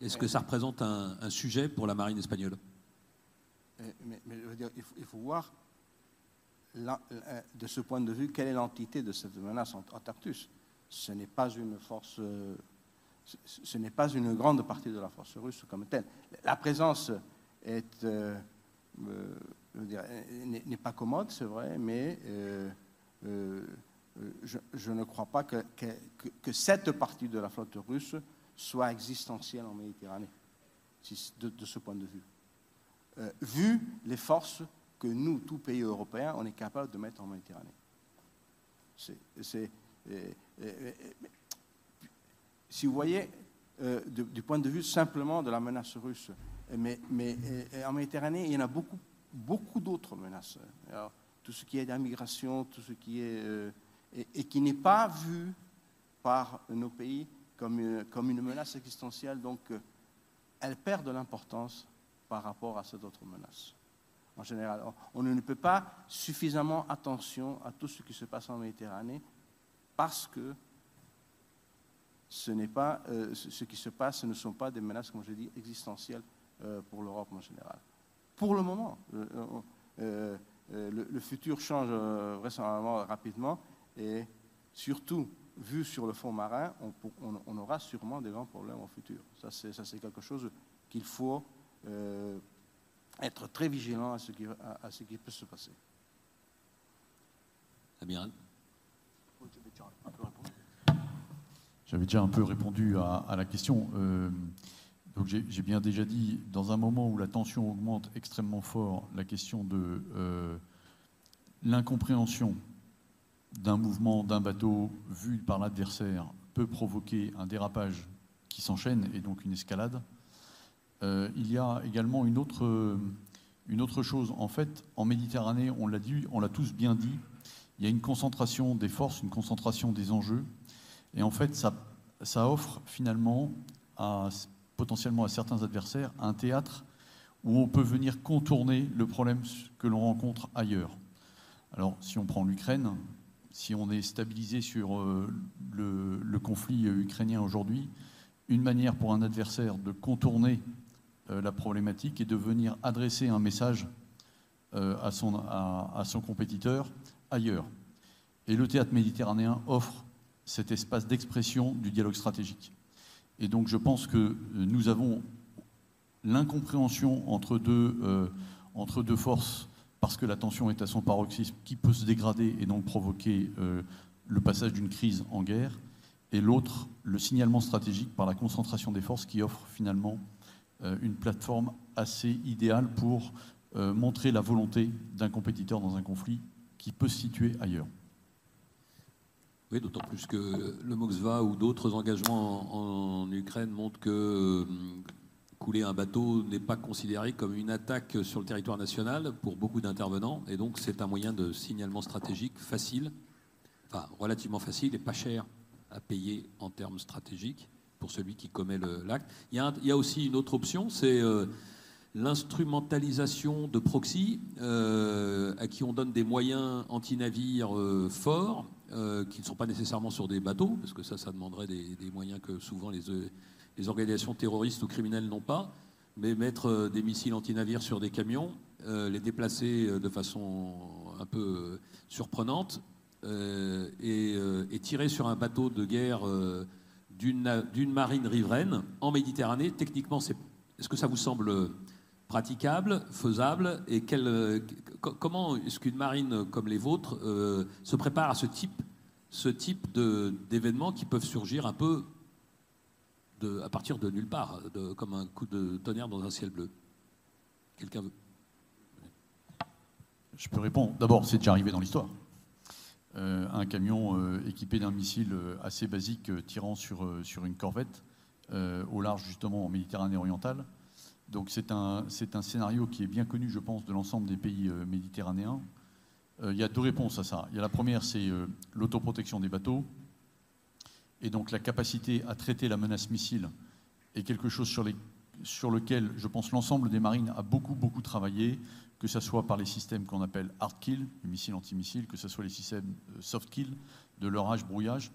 Est-ce que ça représente un, sujet pour la marine espagnole? Mais, il, faut, voir, de ce point de vue, quelle est l'entité de cette menace en, Tartus? Ce n'est pas une force, ce n'est pas une grande partie de la force russe comme telle. La présence est, euh, euh, n'est pas commode, c'est vrai, mais euh, euh, je, ne crois pas que, cette partie de la flotte russe soit existentielle en Méditerranée, de, ce point de vue. Euh, vu les forces que nous, tout pays européen, on est capable de mettre en Méditerranée. Euh, si vous voyez, du, point de vue simplement de la menace russe, mais, mais en Méditerranée, il y en a beaucoup, beaucoup d'autres menaces. tout ce qui est d'immigration, tout ce qui est et, qui n'est pas vu par nos pays comme une, comme une menace existentielle. Donc, euh, elle perd de l'importance par rapport à cette autre menace. En général, on ne peut pas suffisamment attention à tout ce qui se passe en Méditerranée parce que ce n'est pas euh, ce qui se passe, ne sont pas des menaces, comme je dis, existentielles euh, pour l'Europe en général. Pour le moment, le, le, futur change vraisemblablement rapidement et surtout, vu sur le fond marin, on, aura sûrement des grands problèmes au futur. Ça, c'est quelque chose qu'il faut, euh, être très vigilant à ce qui, à- à ce qui peut se passer. Amiral J'avais déjà un peu répondu à, à la question. Euh, donc j'ai j'ai bien déjà dit, dans un moment où la tension augmente extrêmement fort, la question de euh, l'incompréhension d'un mouvement d'un bateau vu par l'adversaire peut provoquer un dérapage qui s'enchaîne et donc une escalade. Euh, il y a également une autre, une autre chose. En fait, en Méditerranée, on l'a dit, on l'a tous bien dit, il y a une concentration des forces, une concentration des enjeux. Et en fait, ça, ça offre finalement à, potentiellement à certains adversaires un théâtre où on peut venir contourner le problème que l'on rencontre ailleurs. Alors, si on prend l'Ukraine, si on est stabilisé sur euh, le, conflit euh, ukrainien aujourd'hui, une manière pour un adversaire de contourner euh, la problématique est de venir adresser un message à, son, compétiteur ailleurs. Et le théâtre méditerranéen offre cet espace d'expression du dialogue stratégique. Et donc je pense que nous avons l'incompréhension entre deux forces, parce que la tension est à son paroxysme, qui peut se dégrader et donc provoquer euh, le passage d'une crise en guerre, et l'autre, le signalement stratégique par la concentration des forces qui offre finalement euh, une plateforme assez idéale pour euh, montrer la volonté d'un compétiteur dans un conflit qui peut se situer ailleurs. Oui, d'autant plus que le Moxva ou d'autres engagements en, Ukraine montrent que couler un bateau n'est pas considéré comme une attaque sur le territoire national pour beaucoup d'intervenants. Et donc, c'est un moyen de signalement stratégique facile, enfin relativement facile et pas cher à payer en termes stratégiques pour celui qui commet l'acte. Il, y a aussi une autre option, c'est euh, l'instrumentalisation de proxy euh, à qui on donne des moyens anti-navires euh, forts qui ne sont pas nécessairement sur des bateaux, parce que ça, ça demanderait des, des moyens que souvent les, les organisations terroristes ou criminelles n'ont pas, mais mettre euh, des missiles anti-navires sur des camions, euh, les déplacer euh, de façon un peu surprenante et, tirer sur un bateau de guerre d'une marine riveraine en Méditerranée, techniquement, est-ce que ça vous semble praticable, faisable Et quel, co- comment est-ce qu'une marine comme les vôtres se prépare à ce type, ce type d'événements qui peuvent surgir un peu à partir de nulle part, comme un coup de tonnerre dans un ciel bleu Quelqu'un veut? Je peux répondre. D'abord, c'est déjà arrivé dans l'histoire. Euh, un camion euh, équipé d'un missile euh, assez basique tirant sur, sur une corvette au large justement en Méditerranée orientale. Donc c'est un, c'est un scénario qui est bien connu, je pense, de l'ensemble des pays méditerranéens. Il y a deux réponses à ça. Il y a la première, c'est l'autoprotection des bateaux. Et donc la capacité à traiter la menace missile est quelque chose sur, lequel, je pense, l'ensemble des marines a beaucoup, beaucoup travaillé que ce soit par les systèmes qu'on appelle hard kill, les missiles antimissiles, que ce soit les systèmes euh, soft kill, de leurrage, brouillage,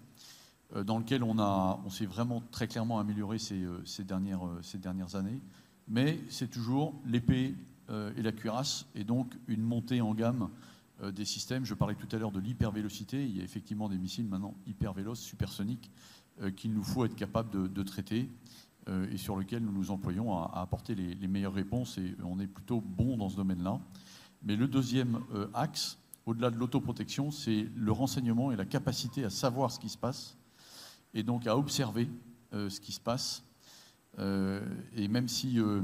euh, dans lequel on, s'est vraiment très clairement amélioré ces, euh, dernières, années. Mais c'est toujours l'épée et la cuirasse, et donc une montée en gamme des systèmes. Je parlais tout à l'heure de l'hypervélocité. Il y a effectivement des missiles maintenant hypervéloces, supersoniques, euh, qu'il nous faut être capable de, traiter euh, et sur lequel nous nous employons à, apporter les, les meilleures réponses et on est plutôt bon dans ce domaine-là. Mais le deuxième euh, axe, au-delà de l'autoprotection, c'est le renseignement et la capacité à savoir ce qui se passe et donc à observer euh, ce qui se passe. Euh, et même si euh,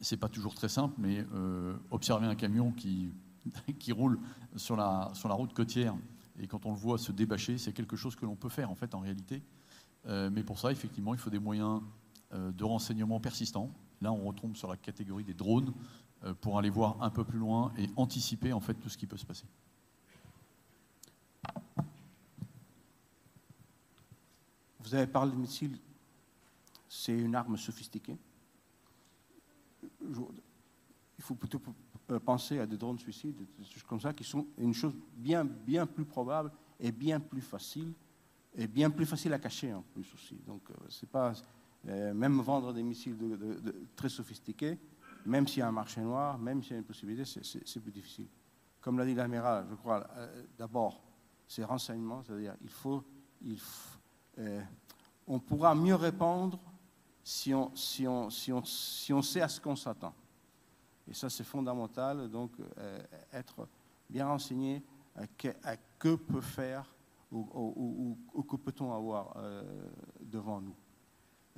c'est pas toujours très simple, mais euh, observer un camion qui, qui roule sur la, sur la route côtière et quand on le voit se débâcher, c'est quelque chose que l'on peut faire en fait en réalité. Euh, mais pour ça, effectivement, il faut des moyens euh, de renseignement persistants. Là, on retombe sur la catégorie des drones euh, pour aller voir un peu plus loin et anticiper en fait tout ce qui peut se passer. Vous avez parlé de missiles, c'est une arme sophistiquée. Il faut plutôt penser à des drones suicides, des choses comme ça, qui sont une chose bien, bien plus probable et bien plus facile, et bien plus facile à cacher en plus aussi. Donc, euh, c'est pas euh, même vendre des missiles très sophistiqués, même s'il y a un marché noir, même s'il y a une possibilité, c'est- plus difficile. Comme l'a dit l'amiral, je crois, euh, d'abord, c'est renseignement, c'est-à-dire il faut, euh, on pourra mieux répondre si on, si on, si on, si on sait à ce qu'on s'attend. Et ça, c'est fondamental, donc euh, être bien renseigné à que, que peut faire ou, que peut-on avoir euh, devant nous.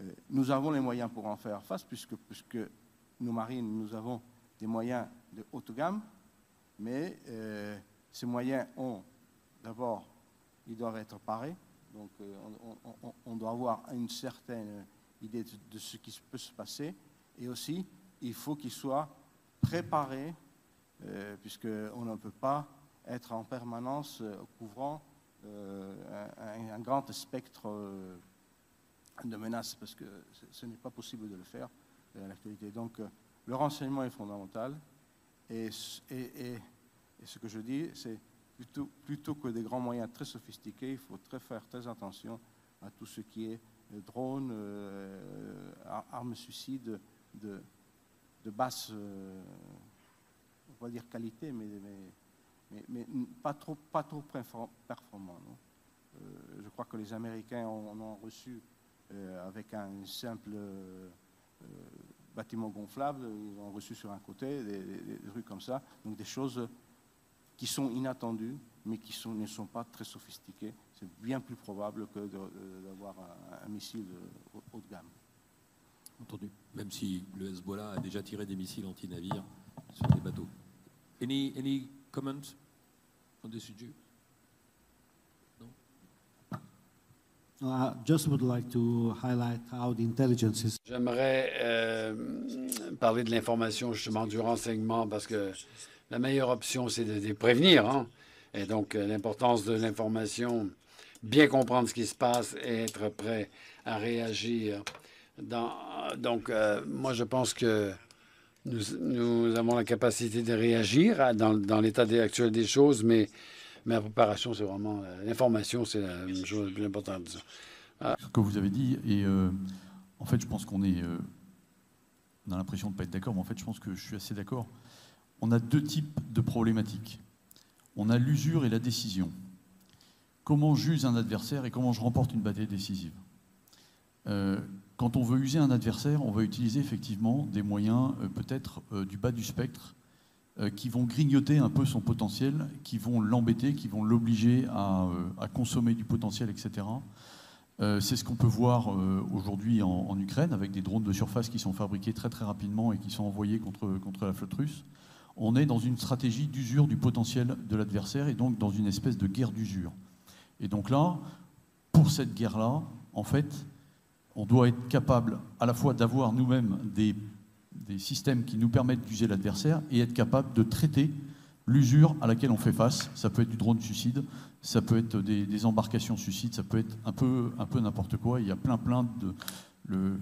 Euh, nous avons les moyens pour en faire face, puisque, puisque nos marines, nous avons des moyens de haute gamme, mais ces moyens ont, d'abord, ils doivent être parés, donc on, doit avoir une certaine idée de ce qui peut se passer, et aussi, il faut qu'ils soient préparés, euh, puisqu'on ne peut pas être en permanence euh, couvrant euh, un, grand spectre euh, de menaces, parce que ce, n'est pas possible de le faire à l'actualité. Donc, le renseignement est fondamental, et, et- et- ce que je dis, c'est plutôt, plutôt que des grands moyens très sophistiqués, il faut très faire très attention à tout ce qui est drones, euh, ar- armes suicides de, de basse, euh, on va dire qualité, mais, mais, mais- mais pas trop, pas trop perfor- performant. Euh, je crois que les Américains en ont reçu euh, avec un simple bâtiment gonflable, ils ont reçu sur un côté des, des- des trucs comme ça, donc des choses qui sont inattendues, mais qui sont- ne sont pas très sophistiquées. C'est bien plus probable que d'avoir un, missile haut de gamme. Entendu. Même si le Hezbollah a déjà tiré des missiles anti-navires sur des bateaux. Any, any comment on this issue? No, I just would like to highlight how the intelligence is J'aimerais euh, parler de l'information, justement, du renseignement, parce que la meilleure option, c'est de les prévenir. hein. Et donc, euh, l'importance de l'information, bien comprendre ce qui se passe et être prêt à réagir. Donc, euh, moi, je pense que nous, avons la capacité de réagir dans, l'état actuel des choses, mais, mais la préparation, c'est vraiment... euh, L'information, c'est la chose la plus importante. disons. ce que vous avez dit. Et euh, en fait, je pense qu'on est. euh, on a l'impression de ne pas être d'accord, mais en fait, je pense que je suis assez d'accord. On a deux types de problématiques. On a l'usure et la décision. Comment j'use un adversaire et comment je remporte une bataille décisive? Quand on veut user un adversaire, on va utiliser effectivement des moyens, euh, peut-être euh, du bas du spectre, euh, qui vont grignoter un peu son potentiel, qui vont l'embêter, qui vont l'obliger à, consommer du potentiel, etc. C'est ce qu'on peut voir aujourd'hui en, Ukraine avec des drones de surface qui sont fabriqués très très rapidement et qui sont envoyés contre la flotte russe. On est dans une stratégie d'usure du potentiel de l'adversaire et donc dans une espèce de guerre d'usure. Et donc là, pour cette guerre-là, en fait, on doit être capable à la fois d'avoir nous-mêmes des, systèmes qui nous permettent d'user l'adversaire et être capable de traiter l'usure à laquelle on fait face. Ça peut être du drone suicide, ça peut être des, embarcations suicides, ça peut être un peu, un peu n'importe quoi. Il y a plein, plein de.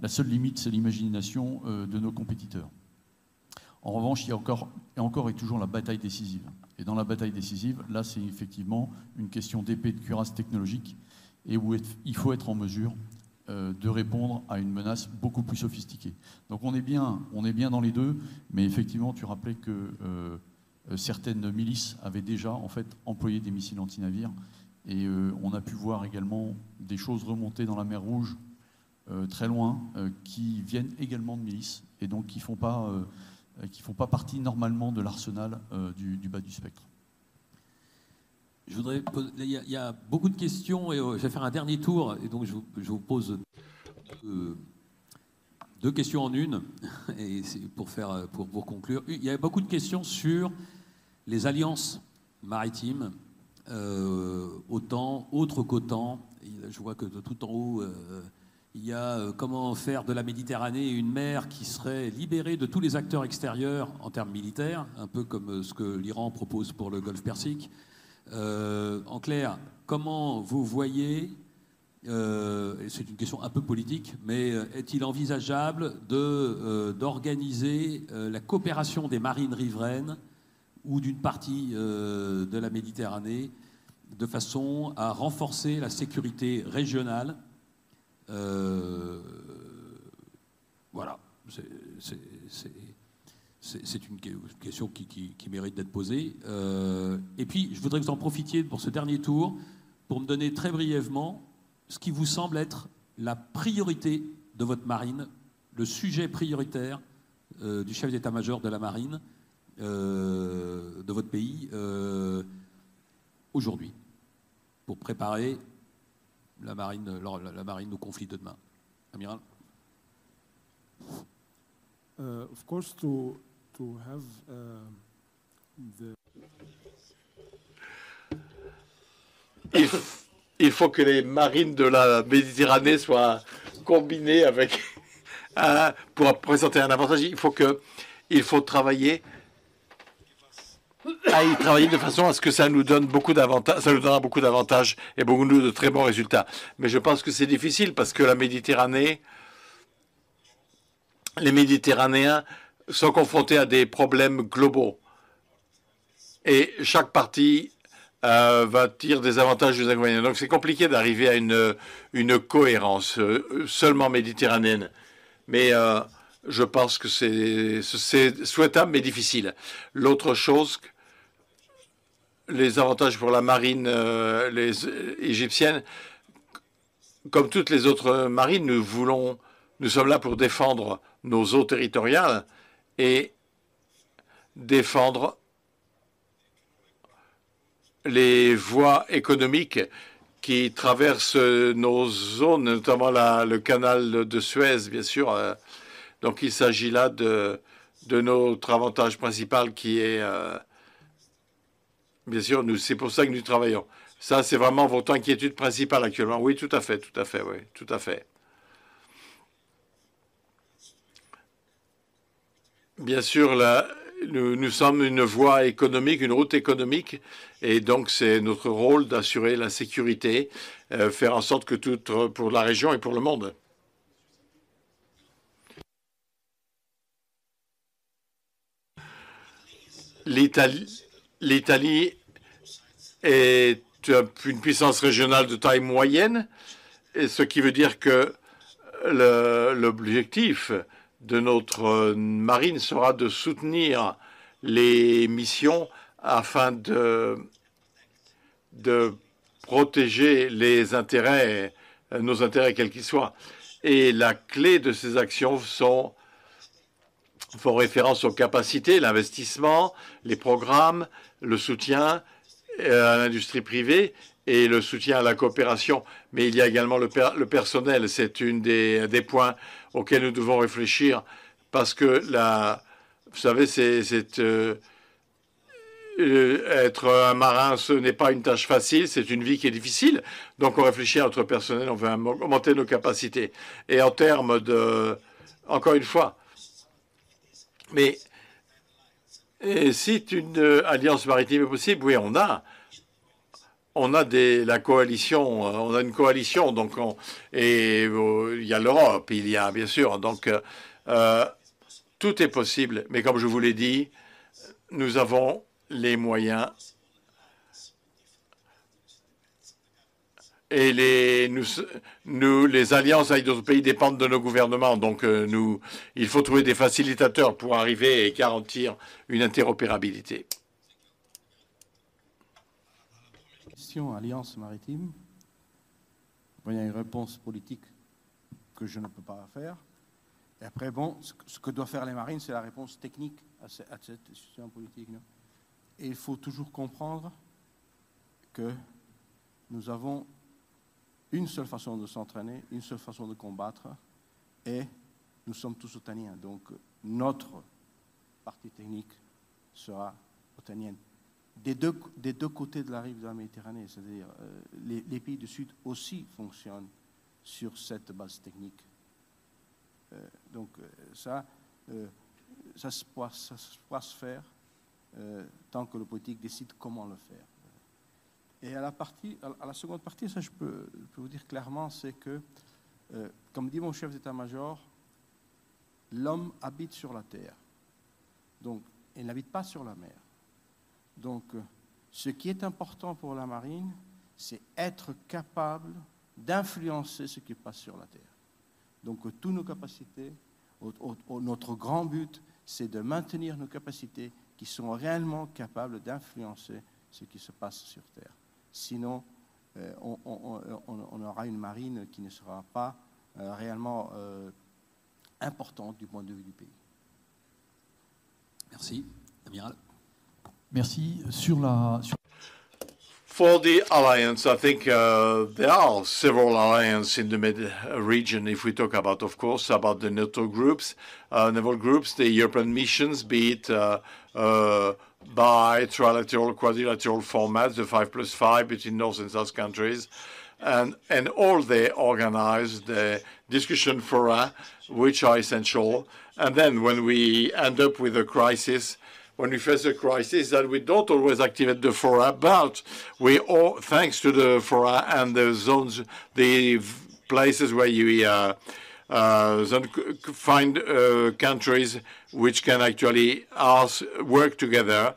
La seule limite, c'est l'imagination euh, de nos compétiteurs. En revanche, il y a encore, et encore et toujours la bataille décisive. Et dans la bataille décisive, là, c'est effectivement une question d'épée de cuirasse technologique et où il faut être en mesure euh, de répondre à une menace beaucoup plus sophistiquée. Donc on est bien, dans les deux, mais effectivement, tu rappelais que euh, certaines milices avaient déjà en fait employé des missiles anti-navires et euh, on a pu voir également des choses remonter dans la mer Rouge très loin qui viennent également de milices et donc qui font pas font pas partie normalement de l'arsenal du bas du spectre. Je voudrais poser- il y, a, beaucoup de questions et euh, je vais faire un dernier tour et donc je vous, pose euh, deux questions en une et pour faire euh, pour, conclure. Il y a beaucoup de questions sur les alliances maritimes, euh, OTAN, autres qu'OTAN. Je vois que de tout en haut, il y a comment faire de la Méditerranée une mer qui serait libérée de tous les acteurs extérieurs en termes militaires, un peu comme ce que l'Iran propose pour le Golfe Persique. Euh, en clair, comment vous voyez, euh, c'est une question un peu politique, mais euh, est-il envisageable d'organiser la coopération des marines riveraines ou d'une partie de la Méditerranée de façon à renforcer la sécurité régionale Voilà. C'est- c'est- une que- question qui, mérite d'être posée. Euh, et puis, je voudrais que vous en profitiez pour ce dernier tour pour me donner très brièvement ce qui vous semble être la priorité de votre marine, le sujet prioritaire euh, du chef d'état-major de la marine euh, de votre pays aujourd'hui pour préparer la marine, au conflit de demain Amiral? The Il, faut que les marines de la Méditerranée soient combinées avec pour présenter un avantage. Il faut que il faut travailler travailler de façon à ce que ça nous donne beaucoup d'avantages, ça nous donnera beaucoup d'avantages et beaucoup de très bons résultats. Mais je pense que c'est difficile parce que la Méditerranée, les Méditerranéens sont confrontés à des problèmes globaux. Et chaque partie euh, va tirer des avantages des inconvénients. Donc c'est compliqué d'arriver à une, cohérence euh, seulement méditerranéenne. Mais euh, je pense que c'est souhaitable mais difficile. L'autre chose, les avantages pour la marine égyptienne, comme toutes les autres marines, nous voulons, nous sommes là pour défendre nos eaux territoriales et défendre les voies économiques qui traversent nos zones, notamment le canal de Suez, bien sûr. euh. Donc il s'agit là de, de notre avantage principal qui est, euh, bien sûr, c'est pour ça que nous travaillons. Ça, c'est vraiment votre inquiétude principale actuellement. Oui, tout à fait, tout à fait, oui, tout à fait. Bien sûr, nous, sommes une voie économique, une route économique, et donc c'est notre rôle d'assurer la sécurité, euh, faire en sorte que tout pour la région et pour le monde. L'Italie, est un- une puissance régionale de taille moyenne, ce qui veut dire que l'objectif de notre marine sera de soutenir les missions afin de, de protéger les intérêts, nos intérêts quels qu'ils soient. Et la clé de ces actions sont, font référence aux capacités, l'investissement, les programmes, le soutien euh, à l'industrie privée et le soutien à la coopération. Mais il y a également le, per- le personnel. C'est une des, points auxquels nous devons réfléchir parce que vous savez, euh, euh, être un marin, ce n'est pas une tâche facile, c'est une vie qui est difficile. Donc on réfléchit à notre personnel, on veut augmenter nos capacités. Et en termes de, encore une fois, mais et si une euh, alliance maritime est possible, oui, on a. On a des, la coalition, euh, on a une coalition, donc on, et euh, il y a l'Europe, il y a bien sûr, donc euh, tout est possible. Mais comme je vous l'ai dit, nous avons les moyens et les, alliances avec d'autres pays dépendent de nos gouvernements. Donc, il faut trouver des facilitateurs pour arriver et garantir une interopérabilité. Alliance maritime. Il y a une réponse politique que je ne peux pas faire. Et après, bon, ce que, doivent faire les marines, c'est la réponse technique à, ce- à cette situation politique. Et il faut toujours comprendre que nous avons une seule façon de s'entraîner, une seule façon de combattre, et nous sommes tous otaniens. Donc, notre partie technique sera otanienne des deux, des deux côtés de la rive de la Méditerranée, c'est-à-dire euh, les, pays du Sud aussi fonctionnent sur cette base technique. Euh, donc euh, ça, ça, se pourra, ça se se faire tant que le politique décide comment le faire. Et à la, partie, à la seconde partie, ça je peux, vous dire clairement, c'est que, comme dit mon chef d'état-major, l'homme habite sur la terre. Donc, il n'habite pas sur la mer. Donc, euh, ce qui est important pour la marine, c'est être capable d'influencer ce qui passe sur la Terre. Donc, euh, toutes nos capacités, notre grand but, c'est de maintenir nos capacités qui sont réellement capables d'influencer ce qui se passe sur Terre. Sinon, euh, on, aura une marine qui ne sera pas réellement importante du point de vue du pays. Merci. Amiral. Merci. Sur la, For the alliance, I think uh, there are several alliances in the Med region. If we talk about, of course, about the NATO groups, uh, naval groups, the European missions, be it uh, uh, by trilateral, quadrilateral formats, the five plus five between North and South countries, and and all they organize the discussion fora, which are essential. And then when we end up with a crisis, when we face a crisis that we don't always activate the fora, but we all, thanks to the fora and the zones, the places where you uh, uh, find uh, countries which can actually ask, work together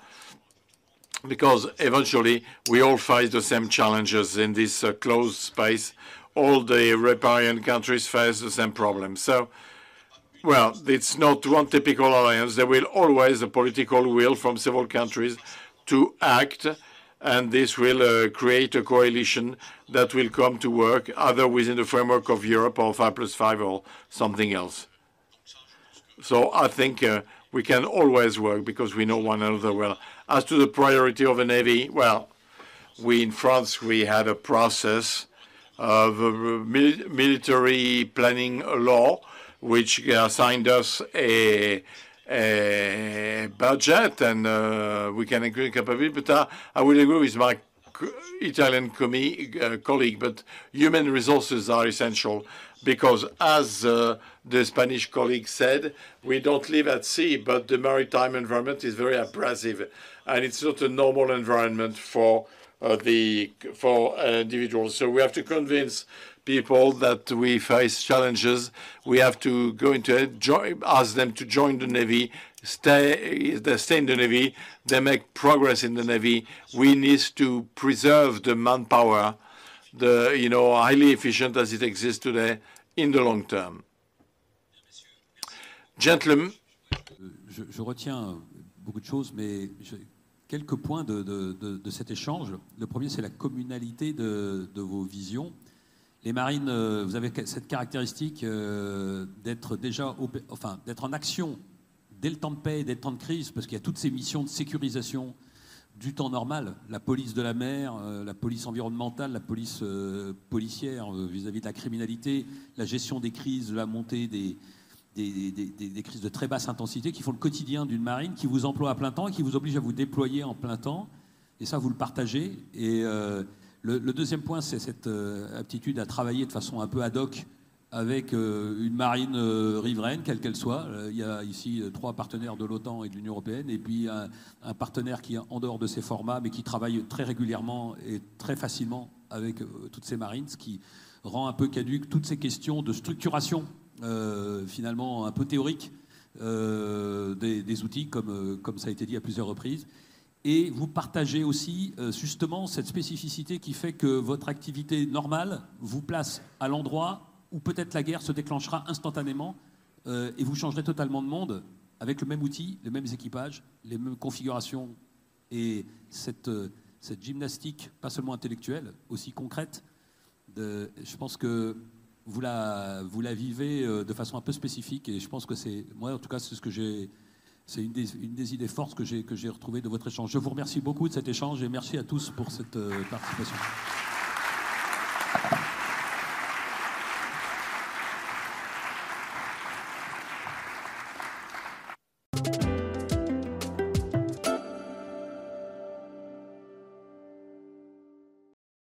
because eventually we all face the same challenges in this uh, closed space. All the riparian countries face the same problems. So well, it's not one typical alliance. There will always a political will from several countries to act, and this will uh, create a coalition that will come to work either within the framework of Europe or 5 plus 5 or something else. So I think uh, we can always work because we know one another well. As to the priority of the Navy, well, we in France, we had a process of uh, military planning law which assigned us a, a budget and uh, we can agree capability. But uh, I will agree with my Italian uh, colleague, but human resources are essential because, as uh, the Spanish colleague said, we don't live at sea, but the maritime environment is very abrasive, and it's not a normal environment for uh, the for individuals. So we have to convince people that we face challenges. We have to go into it, join, ask them to join the Navy, stay, they stay in the Navy, they make progress in the Navy. We need to preserve the manpower, the, you know, highly efficient as it exists today in the long term. Gentlemen. Je, je retiens beaucoup de choses, mais je, quelques points de, de, de, de, cet échange. Le premier, c'est la communalité de, vos visions. Les marines, euh, vous avez cette caractéristique euh, d'être déjà, enfin, d'être en action dès le temps de paix dès le temps de crise, parce qu'il y a toutes ces missions de sécurisation du temps normal, la police de la mer, euh, la police environnementale, la police policière vis-à-vis de la criminalité, la gestion des crises, la montée des, crises de très basse intensité qui font le quotidien d'une marine, qui vous emploie à plein temps et qui vous oblige à vous déployer en plein temps. Et ça, vous le partagez. Et le, deuxième point, c'est cette euh, aptitude à travailler de façon un peu ad hoc avec euh, une marine euh, riveraine, quelle qu'elle soit. il y a ici trois partenaires de l'OTAN et de l'Union européenne, et puis un, partenaire qui est en dehors de ces formats, mais qui travaille très régulièrement et très facilement avec toutes ces marines, ce qui rend un peu caduque toutes ces questions de structuration, finalement un peu théorique, des, outils, comme, comme ça a été dit à plusieurs reprises et vous partagez aussi euh, justement cette spécificité qui fait que votre activité normale vous place à l'endroit où peut-être la guerre se déclenchera instantanément euh, et vous changerez totalement de monde avec le même outil, les mêmes équipages, les mêmes configurations et cette, euh, cette gymnastique, pas seulement intellectuelle, aussi concrète. Je pense que vous la, vous la vivez de façon un peu spécifique et je pense que c'est, moi en tout cas, c'est ce que j'ai c'est une, des, idées fortes que j'ai, que j'ai retrouvées de votre échange. Je vous remercie beaucoup de cet échange et merci à tous pour cette euh, participation.